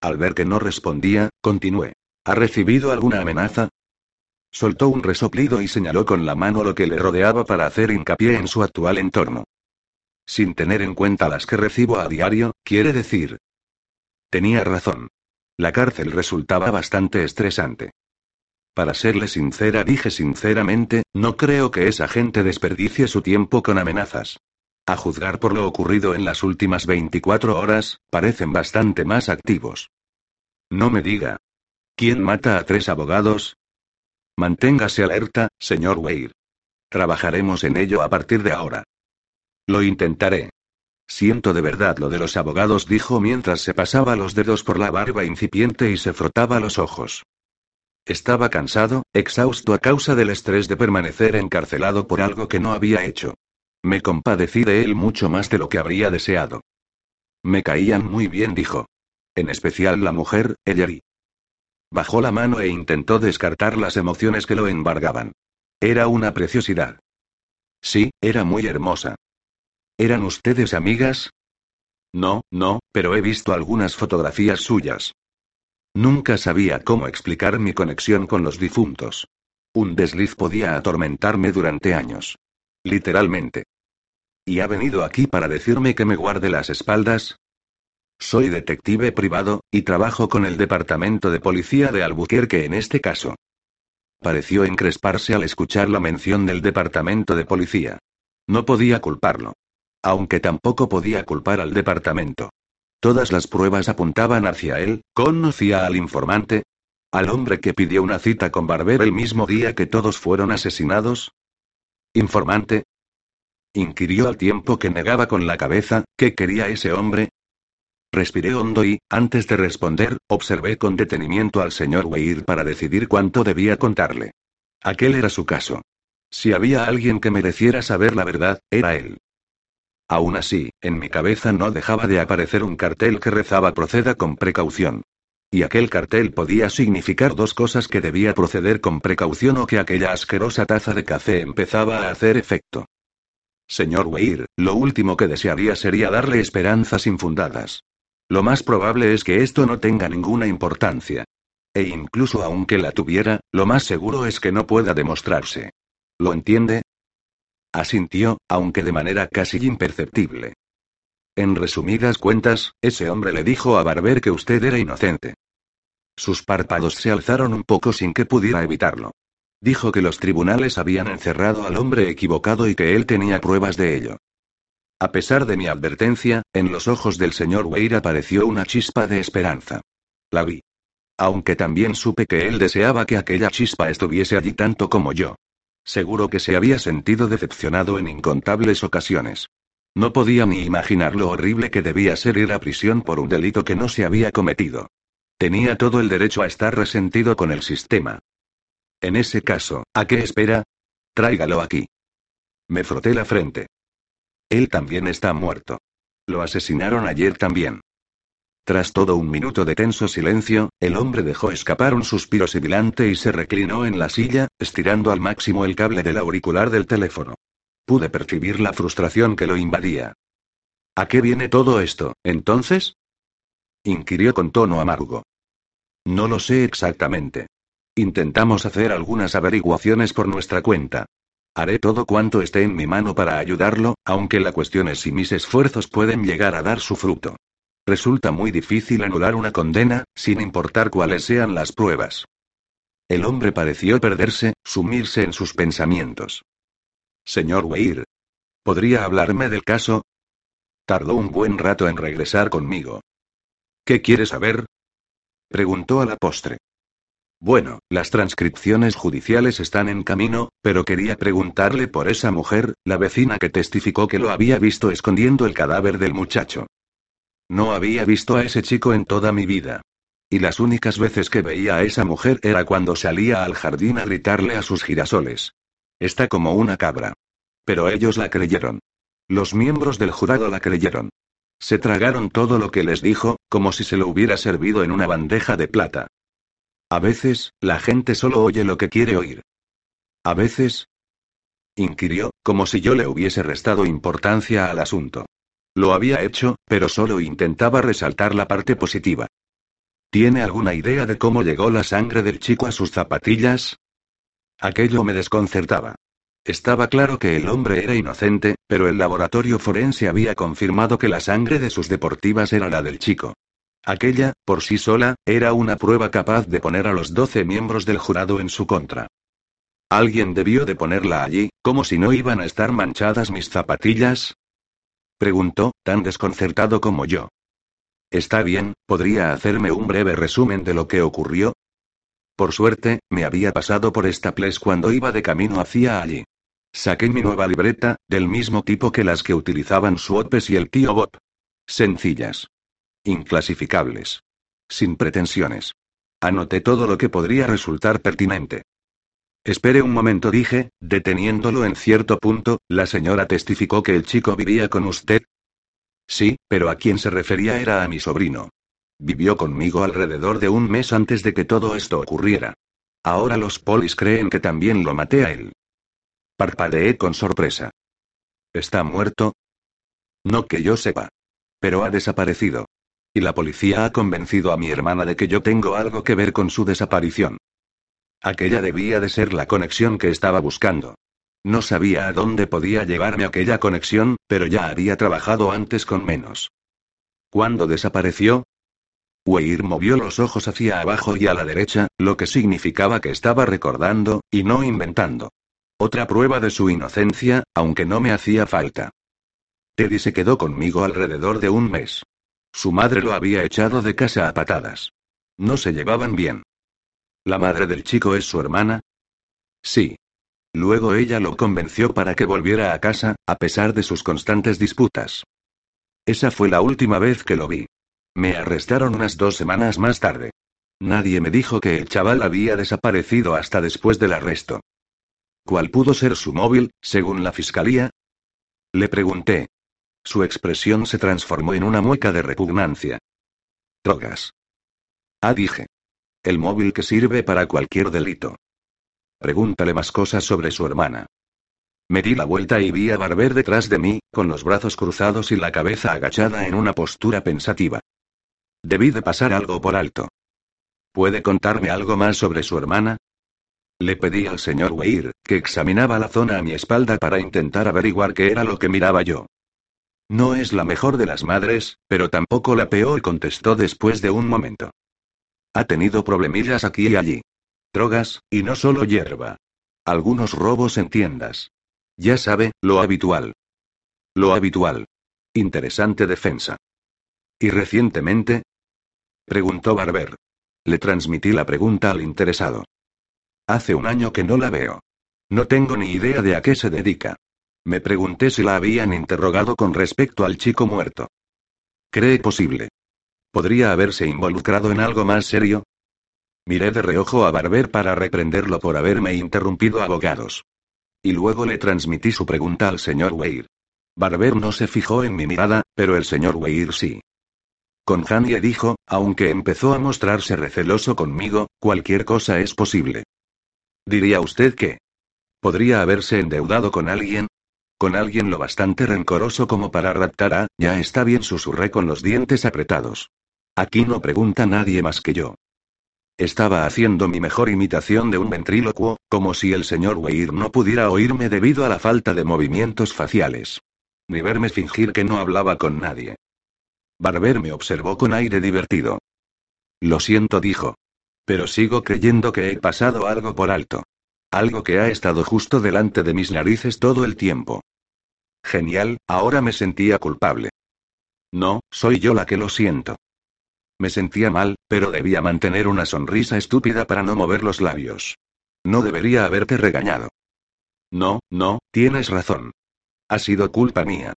Al ver que no respondía, continué. ¿Ha recibido alguna amenaza? Soltó un resoplido y señaló con la mano lo que le rodeaba para hacer hincapié en su actual entorno. Sin tener en cuenta las que recibo a diario, quiere decir. Tenía razón. La cárcel resultaba bastante estresante. Para serle sincera, dije sinceramente, no creo que esa gente desperdicie su tiempo con amenazas. A juzgar por lo ocurrido en las últimas 24 horas, parecen bastante más activos. No me diga. ¿Quién mata a tres abogados? Manténgase alerta, señor Weir. Trabajaremos en ello a partir de ahora. Lo intentaré. Siento de verdad lo de los abogados, dijo mientras se pasaba los dedos por la barba incipiente y se frotaba los ojos. Estaba cansado, exhausto a causa del estrés de permanecer encarcelado por algo que no había hecho. Me compadecí de él mucho más de lo que habría deseado. Me caían muy bien, dijo. En especial la mujer, Ellery. Bajó la mano e intentó descartar las emociones que lo embargaban. Era una preciosidad. Sí, era muy hermosa. ¿Eran ustedes amigas? No, no, pero he visto algunas fotografías suyas. Nunca sabía cómo explicar mi conexión con los difuntos. Un desliz podía atormentarme durante años. Literalmente. ¿Y ha venido aquí para decirme que me guarde las espaldas? Soy detective privado, y trabajo con el Departamento de Policía de Albuquerque en este caso. Pareció encresparse al escuchar la mención del Departamento de Policía. No podía culparlo. Aunque tampoco podía culpar al departamento. Todas las pruebas apuntaban hacia él, conocía al informante, al hombre que pidió una cita con Barber el mismo día que todos fueron asesinados. ¿Informante? inquirió al tiempo que negaba con la cabeza, ¿qué quería ese hombre? Respiré hondo y, antes de responder, observé con detenimiento al señor Weir para decidir cuánto debía contarle. Aquel era su caso. Si había alguien que mereciera saber la verdad, era él. Aún así, en mi cabeza no dejaba de aparecer un cartel que rezaba proceda con precaución. Y aquel cartel podía significar dos cosas que debía proceder con precaución o que aquella asquerosa taza de café empezaba a hacer efecto. Señor Weir, lo último que desearía sería darle esperanzas infundadas. Lo más probable es que esto no tenga ninguna importancia. E incluso aunque la tuviera, lo más seguro es que no pueda demostrarse. ¿Lo entiende? Asintió, aunque de manera casi imperceptible. En resumidas cuentas, ese hombre le dijo a Barber que usted era inocente. Sus párpados se alzaron un poco sin que pudiera evitarlo. Dijo que los tribunales habían encerrado al hombre equivocado y que él tenía pruebas de ello. A pesar de mi advertencia, en los ojos del señor Weir apareció una chispa de esperanza. La vi. Aunque también supe que él deseaba que aquella chispa estuviese allí tanto como yo. Seguro que se había sentido decepcionado en incontables ocasiones. No podía ni imaginar lo horrible que debía ser ir a prisión por un delito que no se había cometido. Tenía todo el derecho a estar resentido con el sistema. En ese caso, ¿a qué espera? Tráigalo aquí. Me froté la frente. Él también está muerto. Lo asesinaron ayer también. Tras todo un minuto de tenso silencio, el hombre dejó escapar un suspiro sibilante y se reclinó en la silla, estirando al máximo el cable del auricular del teléfono. Pude percibir la frustración que lo invadía. ¿A qué viene todo esto, entonces? inquirió con tono amargo. No lo sé exactamente. Intentamos hacer algunas averiguaciones por nuestra cuenta. Haré todo cuanto esté en mi mano para ayudarlo, aunque la cuestión es si mis esfuerzos pueden llegar a dar su fruto. Resulta muy difícil anular una condena, sin importar cuáles sean las pruebas. El hombre pareció perderse, sumirse en sus pensamientos. Señor Weir. ¿Podría hablarme del caso? Tardó un buen rato en regresar conmigo. ¿Qué quiere saber? Preguntó a la postre. Bueno, las transcripciones judiciales están en camino, pero quería preguntarle por esa mujer, la vecina que testificó que lo había visto escondiendo el cadáver del muchacho. No había visto a ese chico en toda mi vida. Y las únicas veces que veía a esa mujer era cuando salía al jardín a gritarle a sus girasoles. Está como una cabra. Pero ellos la creyeron. Los miembros del jurado la creyeron. Se tragaron todo lo que les dijo, como si se lo hubiera servido en una bandeja de plata. A veces, la gente solo oye lo que quiere oír. A veces, inquirió, como si yo le hubiese restado importancia al asunto. Lo había hecho, pero solo intentaba resaltar la parte positiva. ¿Tiene alguna idea de cómo llegó la sangre del chico a sus zapatillas? Aquello me desconcertaba. Estaba claro que el hombre era inocente, pero el laboratorio forense había confirmado que la sangre de sus deportivas era la del chico. Aquella, por sí sola, era una prueba capaz de poner a los doce miembros del jurado en su contra. Alguien debió de ponerla allí, como si no iban a estar manchadas mis zapatillas. Preguntó, tan desconcertado como yo. Está bien, ¿podría hacerme un breve resumen de lo que ocurrió? Por suerte, me había pasado por esta place cuando iba de camino hacia allí. Saqué mi nueva libreta, del mismo tipo que las que utilizaban Swapes y el tío Bob. Sencillas. Inclasificables. Sin pretensiones. Anoté todo lo que podría resultar pertinente. Espere un momento, dije, deteniéndolo en cierto punto, la señora testificó que el chico vivía con usted. Sí, pero a quien se refería era a mi sobrino. Vivió conmigo alrededor de un mes antes de que todo esto ocurriera. Ahora los polis creen que también lo maté a él. Parpadeé con sorpresa. ¿Está muerto? No que yo sepa. Pero ha desaparecido. Y la policía ha convencido a mi hermana de que yo tengo algo que ver con su desaparición. Aquella debía de ser la conexión que estaba buscando. No sabía a dónde podía llevarme aquella conexión, pero ya había trabajado antes con menos. ¿Cuándo desapareció? Weir movió los ojos hacia abajo y a la derecha, lo que significaba que estaba recordando, y no inventando. Otra prueba de su inocencia, aunque no me hacía falta. Teddy se quedó conmigo alrededor de un mes. Su madre lo había echado de casa a patadas. No se llevaban bien. ¿La madre del chico es su hermana? Sí. Luego ella lo convenció para que volviera a casa, a pesar de sus constantes disputas. Esa fue la última vez que lo vi. Me arrestaron unas dos semanas más tarde. Nadie me dijo que el chaval había desaparecido hasta después del arresto. ¿Cuál pudo ser su móvil, según la fiscalía? Le pregunté. Su expresión se transformó en una mueca de repugnancia. Drogas. Ah, dije. El móvil que sirve para cualquier delito. Pregúntale más cosas sobre su hermana. Me di la vuelta y vi a Barber detrás de mí, con los brazos cruzados y la cabeza agachada en una postura pensativa. Debí de pasar algo por alto. ¿Puede contarme algo más sobre su hermana? Le pedí al señor Weir, que examinaba la zona a mi espalda para intentar averiguar qué era lo que miraba yo. No es la mejor de las madres, pero tampoco la peor, contestó después de un momento. Ha tenido problemillas aquí y allí. Drogas, y no solo hierba. Algunos robos en tiendas. Ya sabe, lo habitual. Lo habitual. Interesante defensa. ¿Y recientemente? Preguntó Barber. Le transmití la pregunta al interesado. Hace un año que no la veo. No tengo ni idea de a qué se dedica. Me pregunté si la habían interrogado con respecto al chico muerto. ¿Cree posible? ¿Podría haberse involucrado en algo más serio? Miré de reojo a Barber para reprenderlo por haberme interrumpido abogados. Y luego le transmití su pregunta al señor Weir. Barber no se fijó en mi mirada, pero el señor Weir sí. Con Hanie dijo, aunque empezó a mostrarse receloso conmigo, cualquier cosa es posible. ¿Diría usted que podría haberse endeudado con alguien? Con alguien lo bastante rencoroso como para raptar a, ya está bien, susurré con los dientes apretados. Aquí no pregunta nadie más que yo. Estaba haciendo mi mejor imitación de un ventrílocuo, como si el señor Weir no pudiera oírme debido a la falta de movimientos faciales. Ni verme fingir que no hablaba con nadie. Barber me observó con aire divertido. Lo siento, dijo. Pero sigo creyendo que he pasado algo por alto. Algo que ha estado justo delante de mis narices todo el tiempo. Genial, ahora me sentía culpable. No, soy yo la que lo siento. Me sentía mal, pero debía mantener una sonrisa estúpida para no mover los labios. No debería haberte regañado. No, no, tienes razón. Ha sido culpa mía.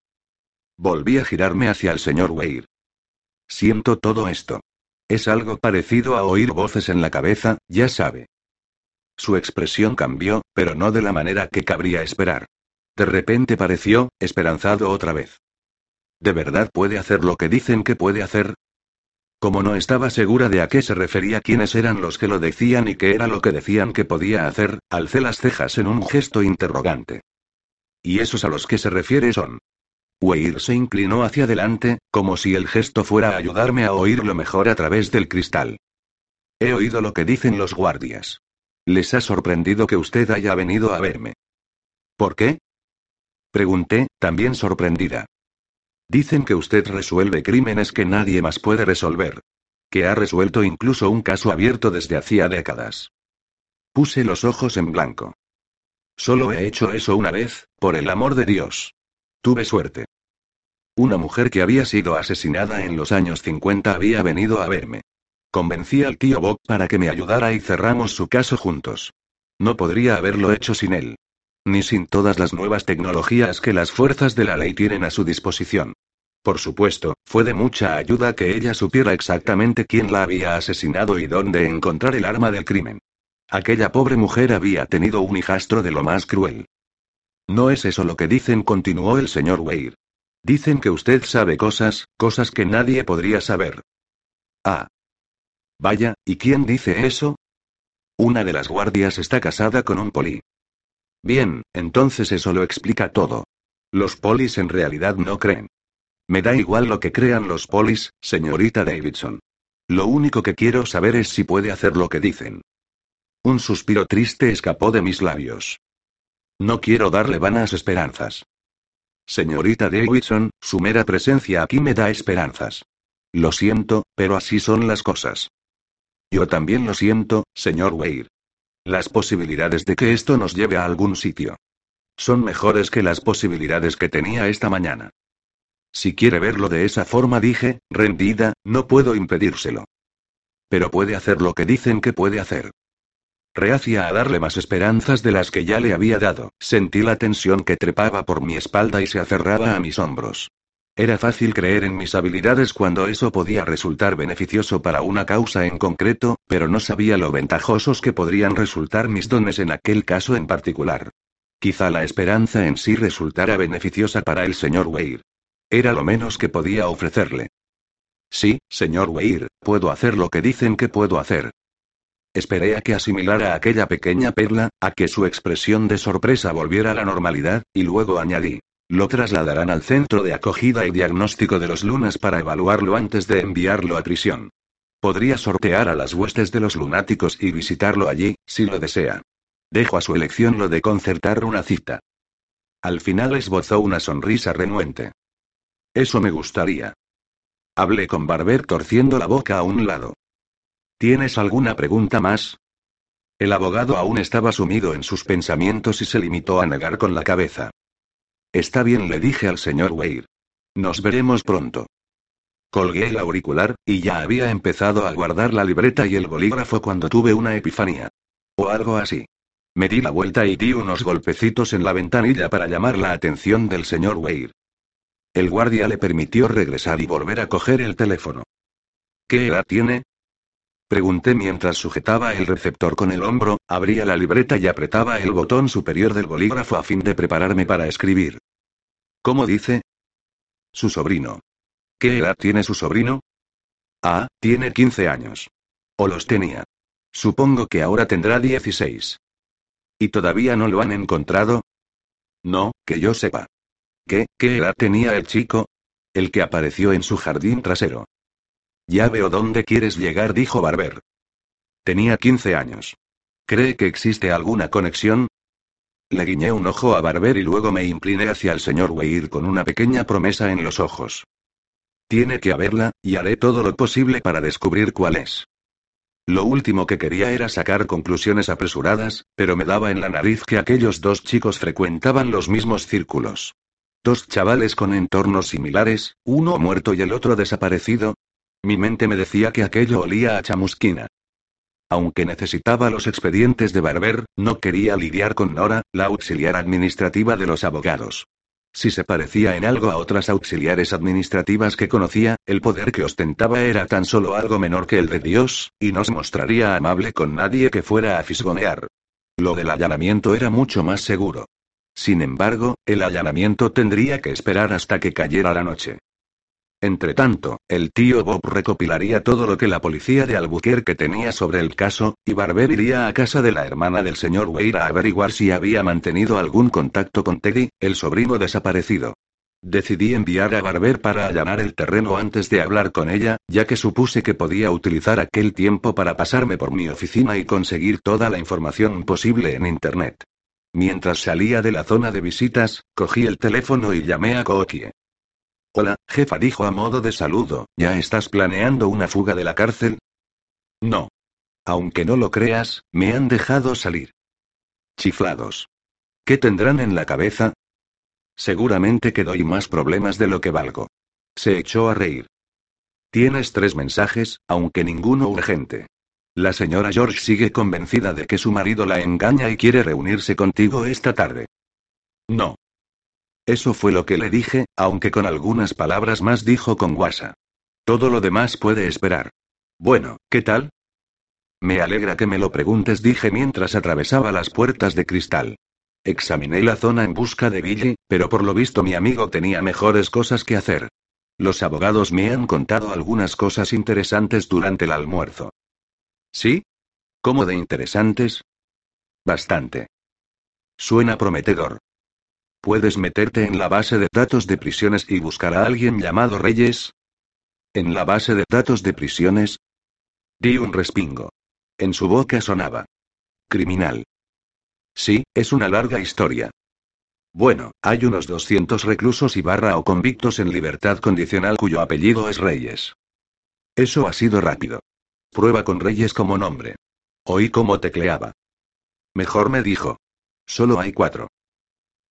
Volví a girarme hacia el señor Weir. Siento todo esto. Es algo parecido a oír voces en la cabeza, ya sabe. Su expresión cambió, pero no de la manera que cabría esperar. De repente pareció, esperanzado otra vez. ¿De verdad puede hacer lo que dicen que puede hacer? Como no estaba segura de a qué se refería quiénes eran los que lo decían y qué era lo que decían que podía hacer, alcé las cejas en un gesto interrogante. ¿Y esos a los que se refiere son? Weir se inclinó hacia adelante, como si el gesto fuera a ayudarme a oírlo mejor a través del cristal. He oído lo que dicen los guardias. Les ha sorprendido que usted haya venido a verme. ¿Por qué? Pregunté, también sorprendida. Dicen que usted resuelve crímenes que nadie más puede resolver. Que ha resuelto incluso un caso abierto desde hacía décadas. Puse los ojos en blanco. Solo he hecho eso una vez, por el amor de Dios. Tuve suerte. Una mujer que había sido asesinada en los años 50 había venido a verme. Convencí al tío Bob para que me ayudara y cerramos su caso juntos. No podría haberlo hecho sin él. Ni sin todas las nuevas tecnologías que las fuerzas de la ley tienen a su disposición. Por supuesto, fue de mucha ayuda que ella supiera exactamente quién la había asesinado y dónde encontrar el arma del crimen. Aquella pobre mujer había tenido un hijastro de lo más cruel. No es eso lo que dicen, continuó el señor Weir. Dicen que usted sabe cosas, cosas que nadie podría saber. Ah. Vaya, ¿y quién dice eso? Una de las guardias está casada con un poli. Bien, entonces eso lo explica todo. Los polis en realidad no creen. Me da igual lo que crean los polis, señorita Davidson. Lo único que quiero saber es si puede hacer lo que dicen. Un suspiro triste escapó de mis labios. No quiero darle vanas esperanzas. Señorita Davidson, su mera presencia aquí me da esperanzas. Lo siento, pero así son las cosas. Yo también lo siento, señor Weir. Las posibilidades de que esto nos lleve a algún sitio. Son mejores que las posibilidades que tenía esta mañana. Si quiere verlo de esa forma, dije, rendida, no puedo impedírselo. Pero puede hacer lo que dicen que puede hacer. Reacia a darle más esperanzas de las que ya le había dado, sentí la tensión que trepaba por mi espalda y se aferraba a mis hombros. Era fácil creer en mis habilidades cuando eso podía resultar beneficioso para una causa en concreto, pero no sabía lo ventajosos que podrían resultar mis dones en aquel caso en particular. Quizá la esperanza en sí resultara beneficiosa para el señor Weir. Era lo menos que podía ofrecerle. Sí, señor Weir, puedo hacer lo que dicen que puedo hacer. Esperé a que asimilara aquella pequeña perla, a que su expresión de sorpresa volviera a la normalidad, y luego añadí. Lo trasladarán al centro de acogida y diagnóstico de los lunas para evaluarlo antes de enviarlo a prisión. Podría sortear a las huestes de los lunáticos y visitarlo allí, si lo desea. Dejo a su elección lo de concertar una cita. Al final esbozó una sonrisa renuente. Eso me gustaría. Hablé con Barber torciendo la boca a un lado. ¿Tienes alguna pregunta más? El abogado aún estaba sumido en sus pensamientos y se limitó a negar con la cabeza. Está bien, le dije al señor Weir. Nos veremos pronto. Colgué el auricular, y ya había empezado a guardar la libreta y el bolígrafo cuando tuve una epifanía. O algo así. Me di la vuelta y di unos golpecitos en la ventanilla para llamar la atención del señor Weir. El guardia le permitió regresar y volver a coger el teléfono. ¿Qué edad tiene? Pregunté mientras sujetaba el receptor con el hombro, abría la libreta y apretaba el botón superior del bolígrafo a fin de prepararme para escribir. ¿Cómo dice? Su sobrino. ¿Qué edad tiene su sobrino? Ah, tiene 15 años. O los tenía. Supongo que ahora tendrá 16. ¿Y todavía no lo han encontrado? No, que yo sepa. ¿Qué, qué edad tenía el chico? El que apareció en su jardín trasero. Ya veo dónde quieres llegar, dijo Barber. Tenía 15 años. ¿Cree que existe alguna conexión? Le guiñé un ojo a Barber y luego me incliné hacia el señor Weir con una pequeña promesa en los ojos. Tiene que haberla, y haré todo lo posible para descubrir cuál es. Lo último que quería era sacar conclusiones apresuradas, pero me daba en la nariz que aquellos dos chicos frecuentaban los mismos círculos. Dos chavales con entornos similares, uno muerto y el otro desaparecido, mi mente me decía que aquello olía a chamusquina. Aunque necesitaba los expedientes de Barber, no quería lidiar con Nora, la auxiliar administrativa de los abogados. Si se parecía en algo a otras auxiliares administrativas que conocía, el poder que ostentaba era tan solo algo menor que el de Dios, y no se mostraría amable con nadie que fuera a fisgonear. Lo del allanamiento era mucho más seguro. Sin embargo, el allanamiento tendría que esperar hasta que cayera la noche. Entretanto, el tío Bob recopilaría todo lo que la policía de Albuquerque tenía sobre el caso, y Barber iría a casa de la hermana del señor Wade a averiguar si había mantenido algún contacto con Teddy, el sobrino desaparecido. Decidí enviar a Barber para allanar el terreno antes de hablar con ella, ya que supuse que podía utilizar aquel tiempo para pasarme por mi oficina y conseguir toda la información posible en Internet. Mientras salía de la zona de visitas, cogí el teléfono y llamé a Kookie. Hola, jefa dijo a modo de saludo, ¿ya estás planeando una fuga de la cárcel? No. Aunque no lo creas, me han dejado salir. Chiflados. ¿Qué tendrán en la cabeza? Seguramente que doy más problemas de lo que valgo. Se echó a reír. Tienes tres mensajes, aunque ninguno urgente. La señora George sigue convencida de que su marido la engaña y quiere reunirse contigo esta tarde. No. Eso fue lo que le dije, aunque con algunas palabras más dijo con guasa. Todo lo demás puede esperar. Bueno, ¿qué tal? Me alegra que me lo preguntes, dije mientras atravesaba las puertas de cristal. Examiné la zona en busca de Billy, pero por lo visto mi amigo tenía mejores cosas que hacer. Los abogados me han contado algunas cosas interesantes durante el almuerzo. ¿Sí? ¿Cómo de interesantes? Bastante. Suena prometedor. ¿Puedes meterte en la base de datos de prisiones y buscar a alguien llamado Reyes? ¿En la base de datos de prisiones? Di un respingo. En su boca sonaba. Criminal. Sí, es una larga historia. Bueno, hay unos 200 reclusos y barra o convictos en libertad condicional cuyo apellido es Reyes. Eso ha sido rápido. Prueba con Reyes como nombre. Oí cómo tecleaba. Mejor me dijo. Solo hay cuatro.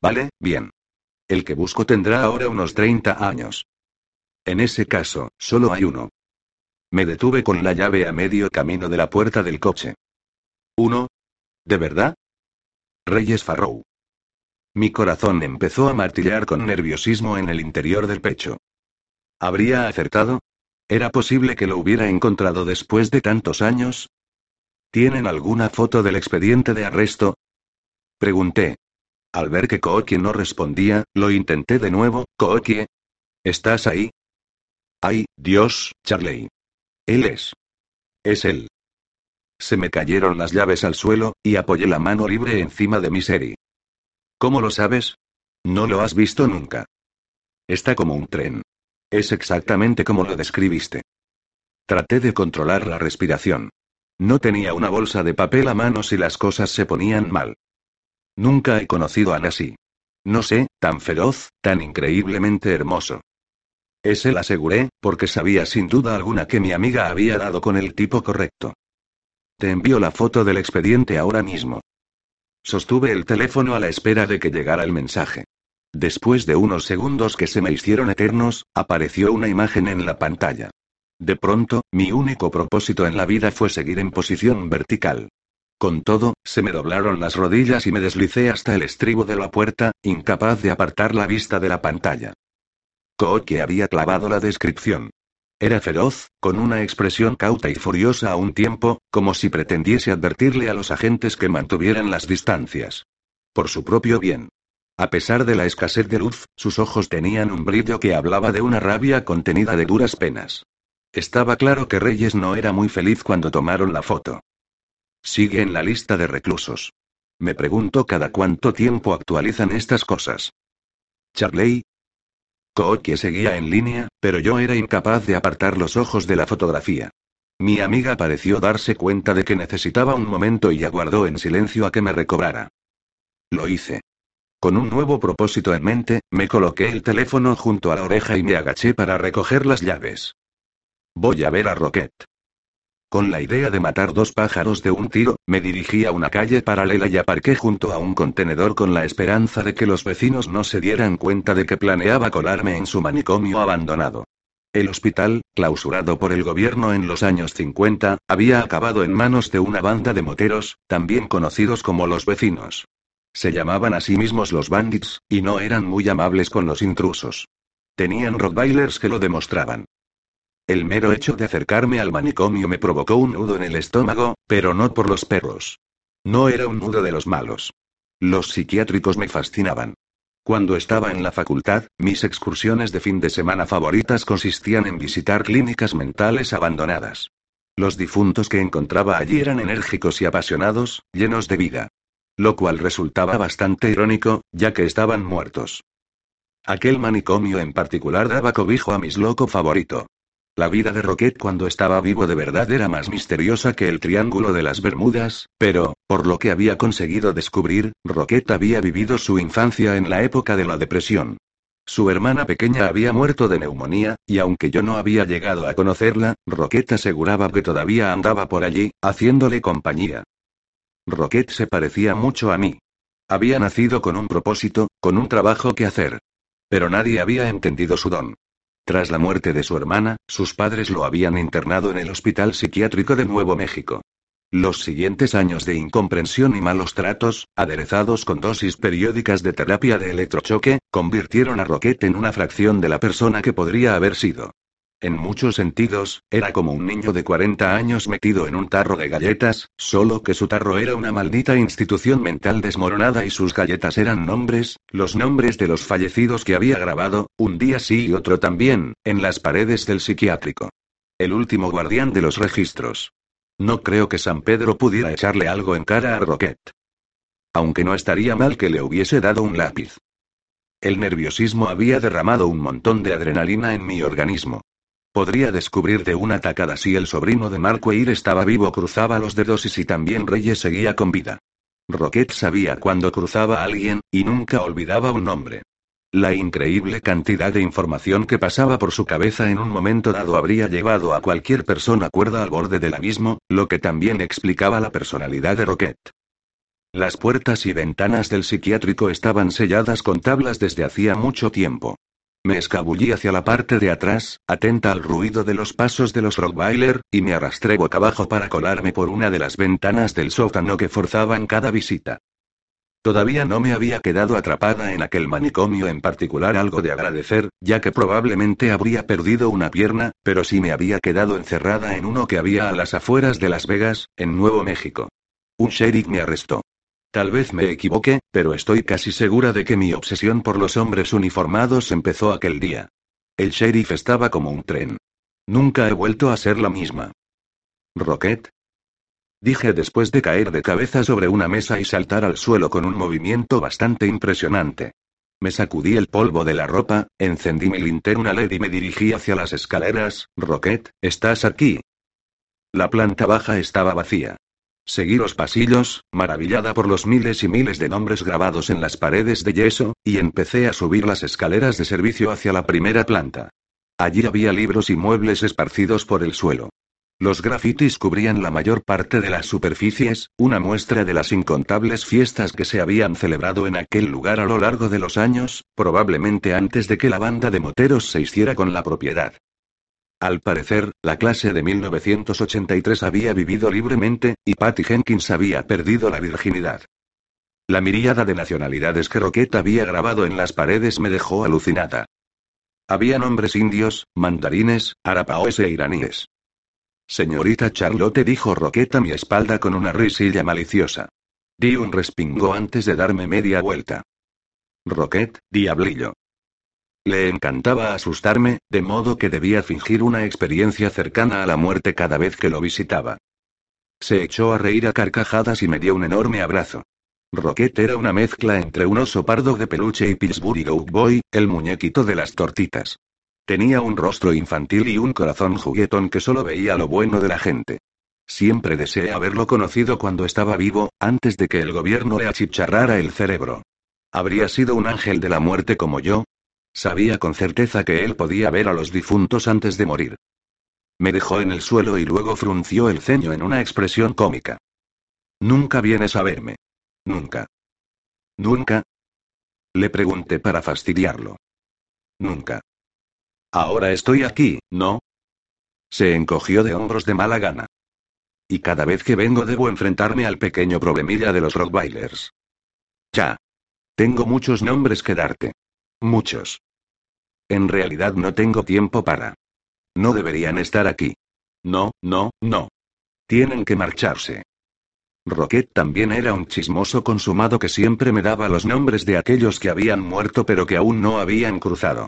Vale, bien. El que busco tendrá ahora unos 30 años. En ese caso, solo hay uno. Me detuve con la llave a medio camino de la puerta del coche. ¿Uno? ¿De verdad? Reyes Farrow. Mi corazón empezó a martillar con nerviosismo en el interior del pecho. ¿Habría acertado? ¿Era posible que lo hubiera encontrado después de tantos años? ¿Tienen alguna foto del expediente de arresto? Pregunté. Al ver que Kookie no respondía, lo intenté de nuevo, Kookie. ¿Estás ahí? Ay, Dios, Charley. Él es. Es él. Se me cayeron las llaves al suelo, y apoyé la mano libre encima de mi Seri. ¿Cómo lo sabes? No lo has visto nunca. Está como un tren. Es exactamente como lo describiste. Traté de controlar la respiración. No tenía una bolsa de papel a mano si las cosas se ponían mal. Nunca he conocido a así. No sé, tan feroz, tan increíblemente hermoso. Ese la aseguré, porque sabía sin duda alguna que mi amiga había dado con el tipo correcto. Te envío la foto del expediente ahora mismo. Sostuve el teléfono a la espera de que llegara el mensaje. Después de unos segundos que se me hicieron eternos, apareció una imagen en la pantalla. De pronto, mi único propósito en la vida fue seguir en posición vertical. Con todo, se me doblaron las rodillas y me deslicé hasta el estribo de la puerta, incapaz de apartar la vista de la pantalla. Kookie había clavado la descripción. Era feroz, con una expresión cauta y furiosa a un tiempo, como si pretendiese advertirle a los agentes que mantuvieran las distancias. Por su propio bien. A pesar de la escasez de luz, sus ojos tenían un brillo que hablaba de una rabia contenida de duras penas. Estaba claro que Reyes no era muy feliz cuando tomaron la foto. Sigue en la lista de reclusos. Me pregunto cada cuánto tiempo actualizan estas cosas. Charley. Kookie seguía en línea, pero yo era incapaz de apartar los ojos de la fotografía. Mi amiga pareció darse cuenta de que necesitaba un momento y aguardó en silencio a que me recobrara. Lo hice. Con un nuevo propósito en mente, me coloqué el teléfono junto a la oreja y me agaché para recoger las llaves. Voy a ver a Rocket. Con la idea de matar dos pájaros de un tiro, me dirigí a una calle paralela y aparqué junto a un contenedor con la esperanza de que los vecinos no se dieran cuenta de que planeaba colarme en su manicomio abandonado. El hospital, clausurado por el gobierno en los años 50, había acabado en manos de una banda de moteros, también conocidos como los vecinos. Se llamaban a sí mismos los bandits, y no eran muy amables con los intrusos. Tenían rottweilers que lo demostraban. El mero hecho de acercarme al manicomio me provocó un nudo en el estómago, pero no por los perros. No era un nudo de los malos. Los psiquiátricos me fascinaban. Cuando estaba en la facultad, mis excursiones de fin de semana favoritas consistían en visitar clínicas mentales abandonadas. Los difuntos que encontraba allí eran enérgicos y apasionados, llenos de vida. Lo cual resultaba bastante irónico, ya que estaban muertos. Aquel manicomio en particular daba cobijo a mis loco favorito. La vida de Roquette cuando estaba vivo de verdad era más misteriosa que el Triángulo de las Bermudas, pero, por lo que había conseguido descubrir, Roquette había vivido su infancia en la época de la depresión. Su hermana pequeña había muerto de neumonía, y aunque yo no había llegado a conocerla, Roquette aseguraba que todavía andaba por allí, haciéndole compañía. Roquette se parecía mucho a mí. Había nacido con un propósito, con un trabajo que hacer. Pero nadie había entendido su don. Tras la muerte de su hermana, sus padres lo habían internado en el Hospital Psiquiátrico de Nuevo México. Los siguientes años de incomprensión y malos tratos, aderezados con dosis periódicas de terapia de electrochoque, convirtieron a Roquette en una fracción de la persona que podría haber sido. En muchos sentidos, era como un niño de 40 años metido en un tarro de galletas, solo que su tarro era una maldita institución mental desmoronada y sus galletas eran nombres, los nombres de los fallecidos que había grabado, un día sí y otro también, en las paredes del psiquiátrico. El último guardián de los registros. No creo que San Pedro pudiera echarle algo en cara a Roquette. Aunque no estaría mal que le hubiese dado un lápiz. El nerviosismo había derramado un montón de adrenalina en mi organismo. Podría descubrir de una tacada si el sobrino de Marqueir estaba vivo cruzaba los dedos y si también Reyes seguía con vida. Roquette sabía cuando cruzaba a alguien, y nunca olvidaba un nombre. La increíble cantidad de información que pasaba por su cabeza en un momento dado habría llevado a cualquier persona cuerda al borde del abismo, lo que también explicaba la personalidad de Roquette. Las puertas y ventanas del psiquiátrico estaban selladas con tablas desde hacía mucho tiempo. Me escabullí hacia la parte de atrás, atenta al ruido de los pasos de los Rottweiler, y me arrastré boca abajo para colarme por una de las ventanas del sótano que forzaban cada visita. Todavía no me había quedado atrapada en aquel manicomio en particular algo de agradecer, ya que probablemente habría perdido una pierna, pero sí me había quedado encerrada en uno que había a las afueras de Las Vegas, en Nuevo México. Un sheriff me arrestó. Tal vez me equivoque, pero estoy casi segura de que mi obsesión por los hombres uniformados empezó aquel día. El sheriff estaba como un tren. Nunca he vuelto a ser la misma. ¿Rocket? Dije después de caer de cabeza sobre una mesa y saltar al suelo con un movimiento bastante impresionante. Me sacudí el polvo de la ropa, encendí mi linterna LED y me dirigí hacia las escaleras. Rocket, ¿estás aquí? La planta baja estaba vacía. Seguí los pasillos, maravillada por los miles y miles de nombres grabados en las paredes de yeso, y empecé a subir las escaleras de servicio hacia la primera planta. Allí había libros y muebles esparcidos por el suelo. Los grafitis cubrían la mayor parte de las superficies, una muestra de las incontables fiestas que se habían celebrado en aquel lugar a lo largo de los años, probablemente antes de que la banda de moteros se hiciera con la propiedad. Al parecer, la clase de 1983 había vivido libremente, y Patty Jenkins había perdido la virginidad. La miríada de nacionalidades que Roquette había grabado en las paredes me dejó alucinada. Había nombres indios, mandarines, arapaoes e iraníes. Señorita Charlotte dijo Roquette a mi espalda con una risilla maliciosa. Di un respingo antes de darme media vuelta. Roquette, diablillo. Le encantaba asustarme, de modo que debía fingir una experiencia cercana a la muerte cada vez que lo visitaba. Se echó a reír a carcajadas y me dio un enorme abrazo. Roquette era una mezcla entre un oso pardo de peluche y Pillsbury Boy, el muñequito de las tortitas. Tenía un rostro infantil y un corazón juguetón que solo veía lo bueno de la gente. Siempre deseé haberlo conocido cuando estaba vivo, antes de que el gobierno le achicharrara el cerebro. Habría sido un ángel de la muerte como yo, Sabía con certeza que él podía ver a los difuntos antes de morir. Me dejó en el suelo y luego frunció el ceño en una expresión cómica. Nunca vienes a verme. Nunca. Nunca. Le pregunté para fastidiarlo. Nunca. Ahora estoy aquí, ¿no? Se encogió de hombros de mala gana. Y cada vez que vengo debo enfrentarme al pequeño problemilla de los Rockbailers. Ya. Tengo muchos nombres que darte. Muchos. En realidad no tengo tiempo para. No deberían estar aquí. No, no, no. Tienen que marcharse. Rocket también era un chismoso consumado que siempre me daba los nombres de aquellos que habían muerto pero que aún no habían cruzado.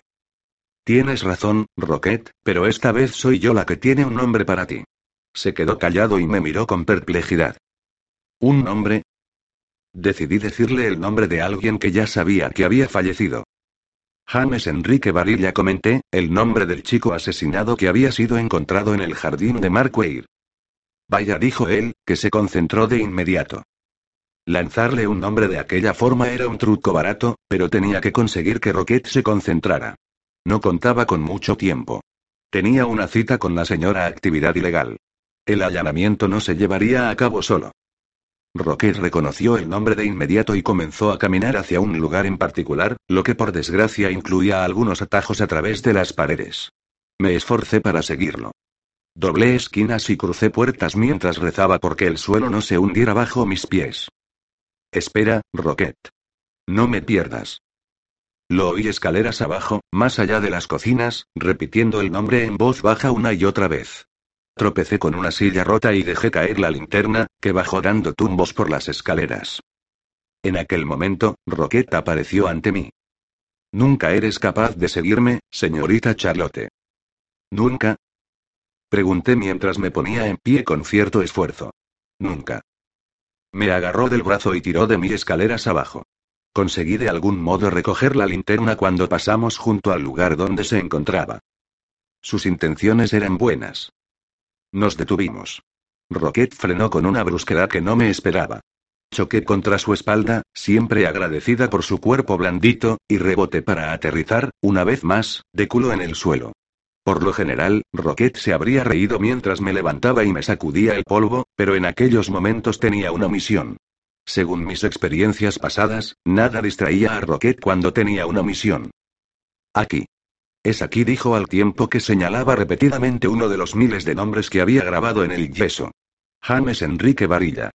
Tienes razón, Rocket, pero esta vez soy yo la que tiene un nombre para ti. Se quedó callado y me miró con perplejidad. ¿Un nombre? Decidí decirle el nombre de alguien que ya sabía que había fallecido. James Enrique Varilla comenté, el nombre del chico asesinado que había sido encontrado en el jardín de Markware. Vaya, dijo él, que se concentró de inmediato. Lanzarle un nombre de aquella forma era un truco barato, pero tenía que conseguir que Rocket se concentrara. No contaba con mucho tiempo. Tenía una cita con la señora Actividad Ilegal. El allanamiento no se llevaría a cabo solo. Rocket reconoció el nombre de inmediato y comenzó a caminar hacia un lugar en particular, lo que por desgracia incluía algunos atajos a través de las paredes. Me esforcé para seguirlo. Doblé esquinas y crucé puertas mientras rezaba porque el suelo no se hundiera bajo mis pies. Espera, Rocket. No me pierdas. Lo oí escaleras abajo, más allá de las cocinas, repitiendo el nombre en voz baja una y otra vez. Tropecé con una silla rota y dejé caer la linterna, que bajó dando tumbos por las escaleras. En aquel momento, Roquette apareció ante mí. Nunca eres capaz de seguirme, señorita Charlotte. ¿Nunca? Pregunté mientras me ponía en pie con cierto esfuerzo. Nunca. Me agarró del brazo y tiró de mí escaleras abajo. Conseguí de algún modo recoger la linterna cuando pasamos junto al lugar donde se encontraba. Sus intenciones eran buenas. Nos detuvimos. Rocket frenó con una brusquedad que no me esperaba. Choqué contra su espalda, siempre agradecida por su cuerpo blandito, y reboté para aterrizar, una vez más, de culo en el suelo. Por lo general, Rocket se habría reído mientras me levantaba y me sacudía el polvo, pero en aquellos momentos tenía una misión. Según mis experiencias pasadas, nada distraía a Rocket cuando tenía una misión. Aquí. Es aquí, dijo al tiempo que señalaba repetidamente uno de los miles de nombres que había grabado en el yeso. James Enrique Varilla.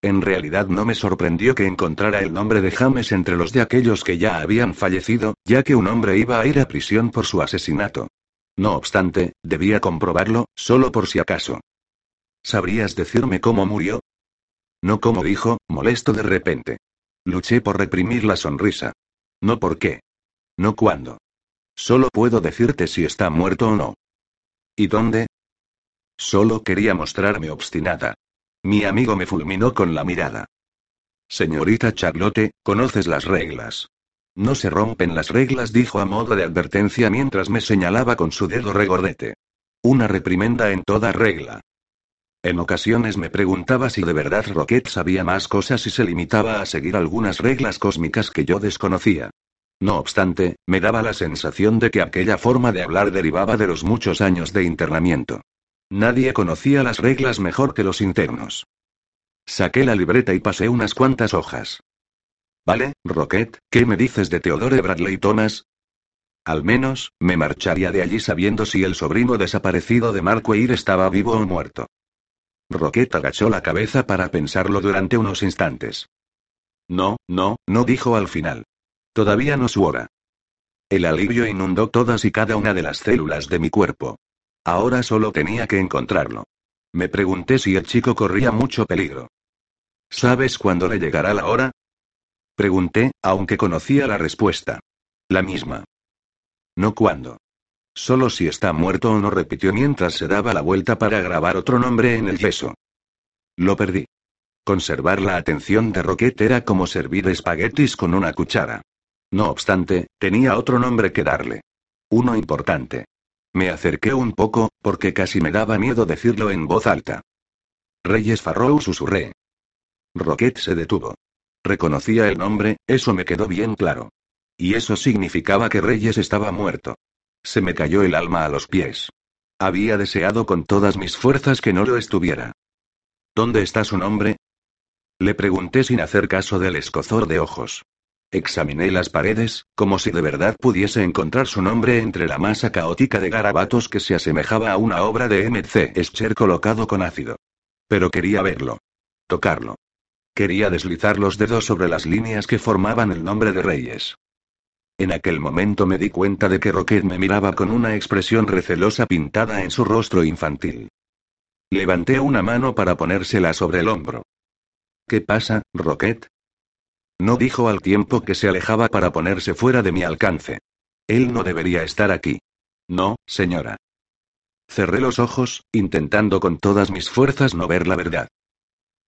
En realidad no me sorprendió que encontrara el nombre de James entre los de aquellos que ya habían fallecido, ya que un hombre iba a ir a prisión por su asesinato. No obstante, debía comprobarlo, solo por si acaso. ¿Sabrías decirme cómo murió? No como dijo, molesto de repente. Luché por reprimir la sonrisa. No por qué. No cuándo. Solo puedo decirte si está muerto o no. ¿Y dónde? Solo quería mostrarme obstinada. Mi amigo me fulminó con la mirada. Señorita Charlotte, conoces las reglas. No se rompen las reglas, dijo a modo de advertencia mientras me señalaba con su dedo regordete. Una reprimenda en toda regla. En ocasiones me preguntaba si de verdad Rocket sabía más cosas y se limitaba a seguir algunas reglas cósmicas que yo desconocía. No obstante, me daba la sensación de que aquella forma de hablar derivaba de los muchos años de internamiento. Nadie conocía las reglas mejor que los internos. Saqué la libreta y pasé unas cuantas hojas. Vale, Rocket, ¿qué me dices de Theodore Bradley Thomas? Al menos, me marcharía de allí sabiendo si el sobrino desaparecido de Mark estaba vivo o muerto. Rocket agachó la cabeza para pensarlo durante unos instantes. No, no, no dijo al final. Todavía no su hora. El alivio inundó todas y cada una de las células de mi cuerpo. Ahora solo tenía que encontrarlo. Me pregunté si el chico corría mucho peligro. ¿Sabes cuándo le llegará la hora? Pregunté, aunque conocía la respuesta. La misma. No cuándo. Solo si está muerto o no repitió mientras se daba la vuelta para grabar otro nombre en el yeso. Lo perdí. Conservar la atención de Roquette era como servir espaguetis con una cuchara. No obstante, tenía otro nombre que darle. Uno importante. Me acerqué un poco, porque casi me daba miedo decirlo en voz alta. Reyes Farrow susurré. Roquette se detuvo. Reconocía el nombre, eso me quedó bien claro. Y eso significaba que Reyes estaba muerto. Se me cayó el alma a los pies. Había deseado con todas mis fuerzas que no lo estuviera. ¿Dónde está su nombre? Le pregunté sin hacer caso del escozor de ojos. Examiné las paredes, como si de verdad pudiese encontrar su nombre entre la masa caótica de garabatos que se asemejaba a una obra de M.C. Escher colocado con ácido. Pero quería verlo. Tocarlo. Quería deslizar los dedos sobre las líneas que formaban el nombre de Reyes. En aquel momento me di cuenta de que Rocket me miraba con una expresión recelosa pintada en su rostro infantil. Levanté una mano para ponérsela sobre el hombro. ¿Qué pasa, Rocket? No dijo al tiempo que se alejaba para ponerse fuera de mi alcance. Él no debería estar aquí. No, señora. Cerré los ojos, intentando con todas mis fuerzas no ver la verdad.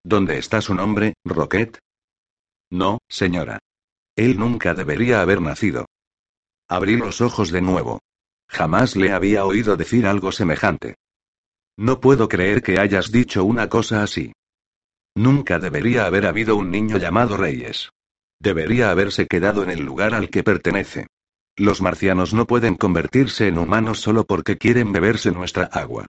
¿Dónde está su nombre, Rocket? No, señora. Él nunca debería haber nacido. Abrí los ojos de nuevo. Jamás le había oído decir algo semejante. No puedo creer que hayas dicho una cosa así. Nunca debería haber habido un niño llamado Reyes. Debería haberse quedado en el lugar al que pertenece. Los marcianos no pueden convertirse en humanos solo porque quieren beberse nuestra agua.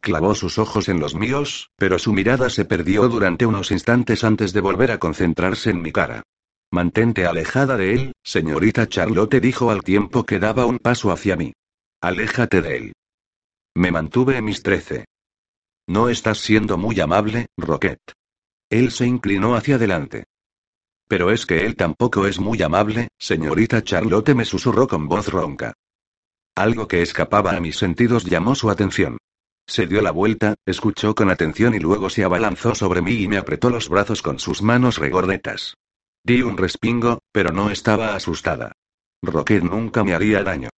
Clavó sus ojos en los míos, pero su mirada se perdió durante unos instantes antes de volver a concentrarse en mi cara. Mantente alejada de él, señorita Charlotte dijo al tiempo que daba un paso hacia mí. Aléjate de él. Me mantuve en mis trece. No estás siendo muy amable, Rocket. Él se inclinó hacia adelante. Pero es que él tampoco es muy amable, señorita Charlotte me susurró con voz ronca. Algo que escapaba a mis sentidos llamó su atención. Se dio la vuelta, escuchó con atención y luego se abalanzó sobre mí y me apretó los brazos con sus manos regordetas. Di un respingo, pero no estaba asustada. Rocket nunca me haría daño.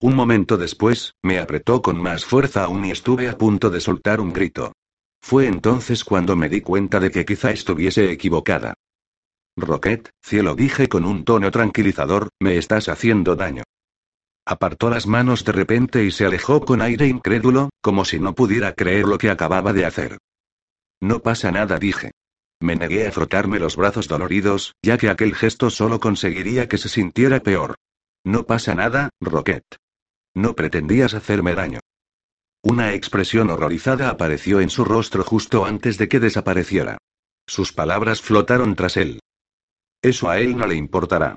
Un momento después, me apretó con más fuerza aún y estuve a punto de soltar un grito. Fue entonces cuando me di cuenta de que quizá estuviese equivocada. Rocket, cielo dije con un tono tranquilizador, me estás haciendo daño. Apartó las manos de repente y se alejó con aire incrédulo, como si no pudiera creer lo que acababa de hacer. No pasa nada, dije. Me negué a frotarme los brazos doloridos, ya que aquel gesto solo conseguiría que se sintiera peor. No pasa nada, Rocket. No pretendías hacerme daño. Una expresión horrorizada apareció en su rostro justo antes de que desapareciera. Sus palabras flotaron tras él. Eso a él no le importará.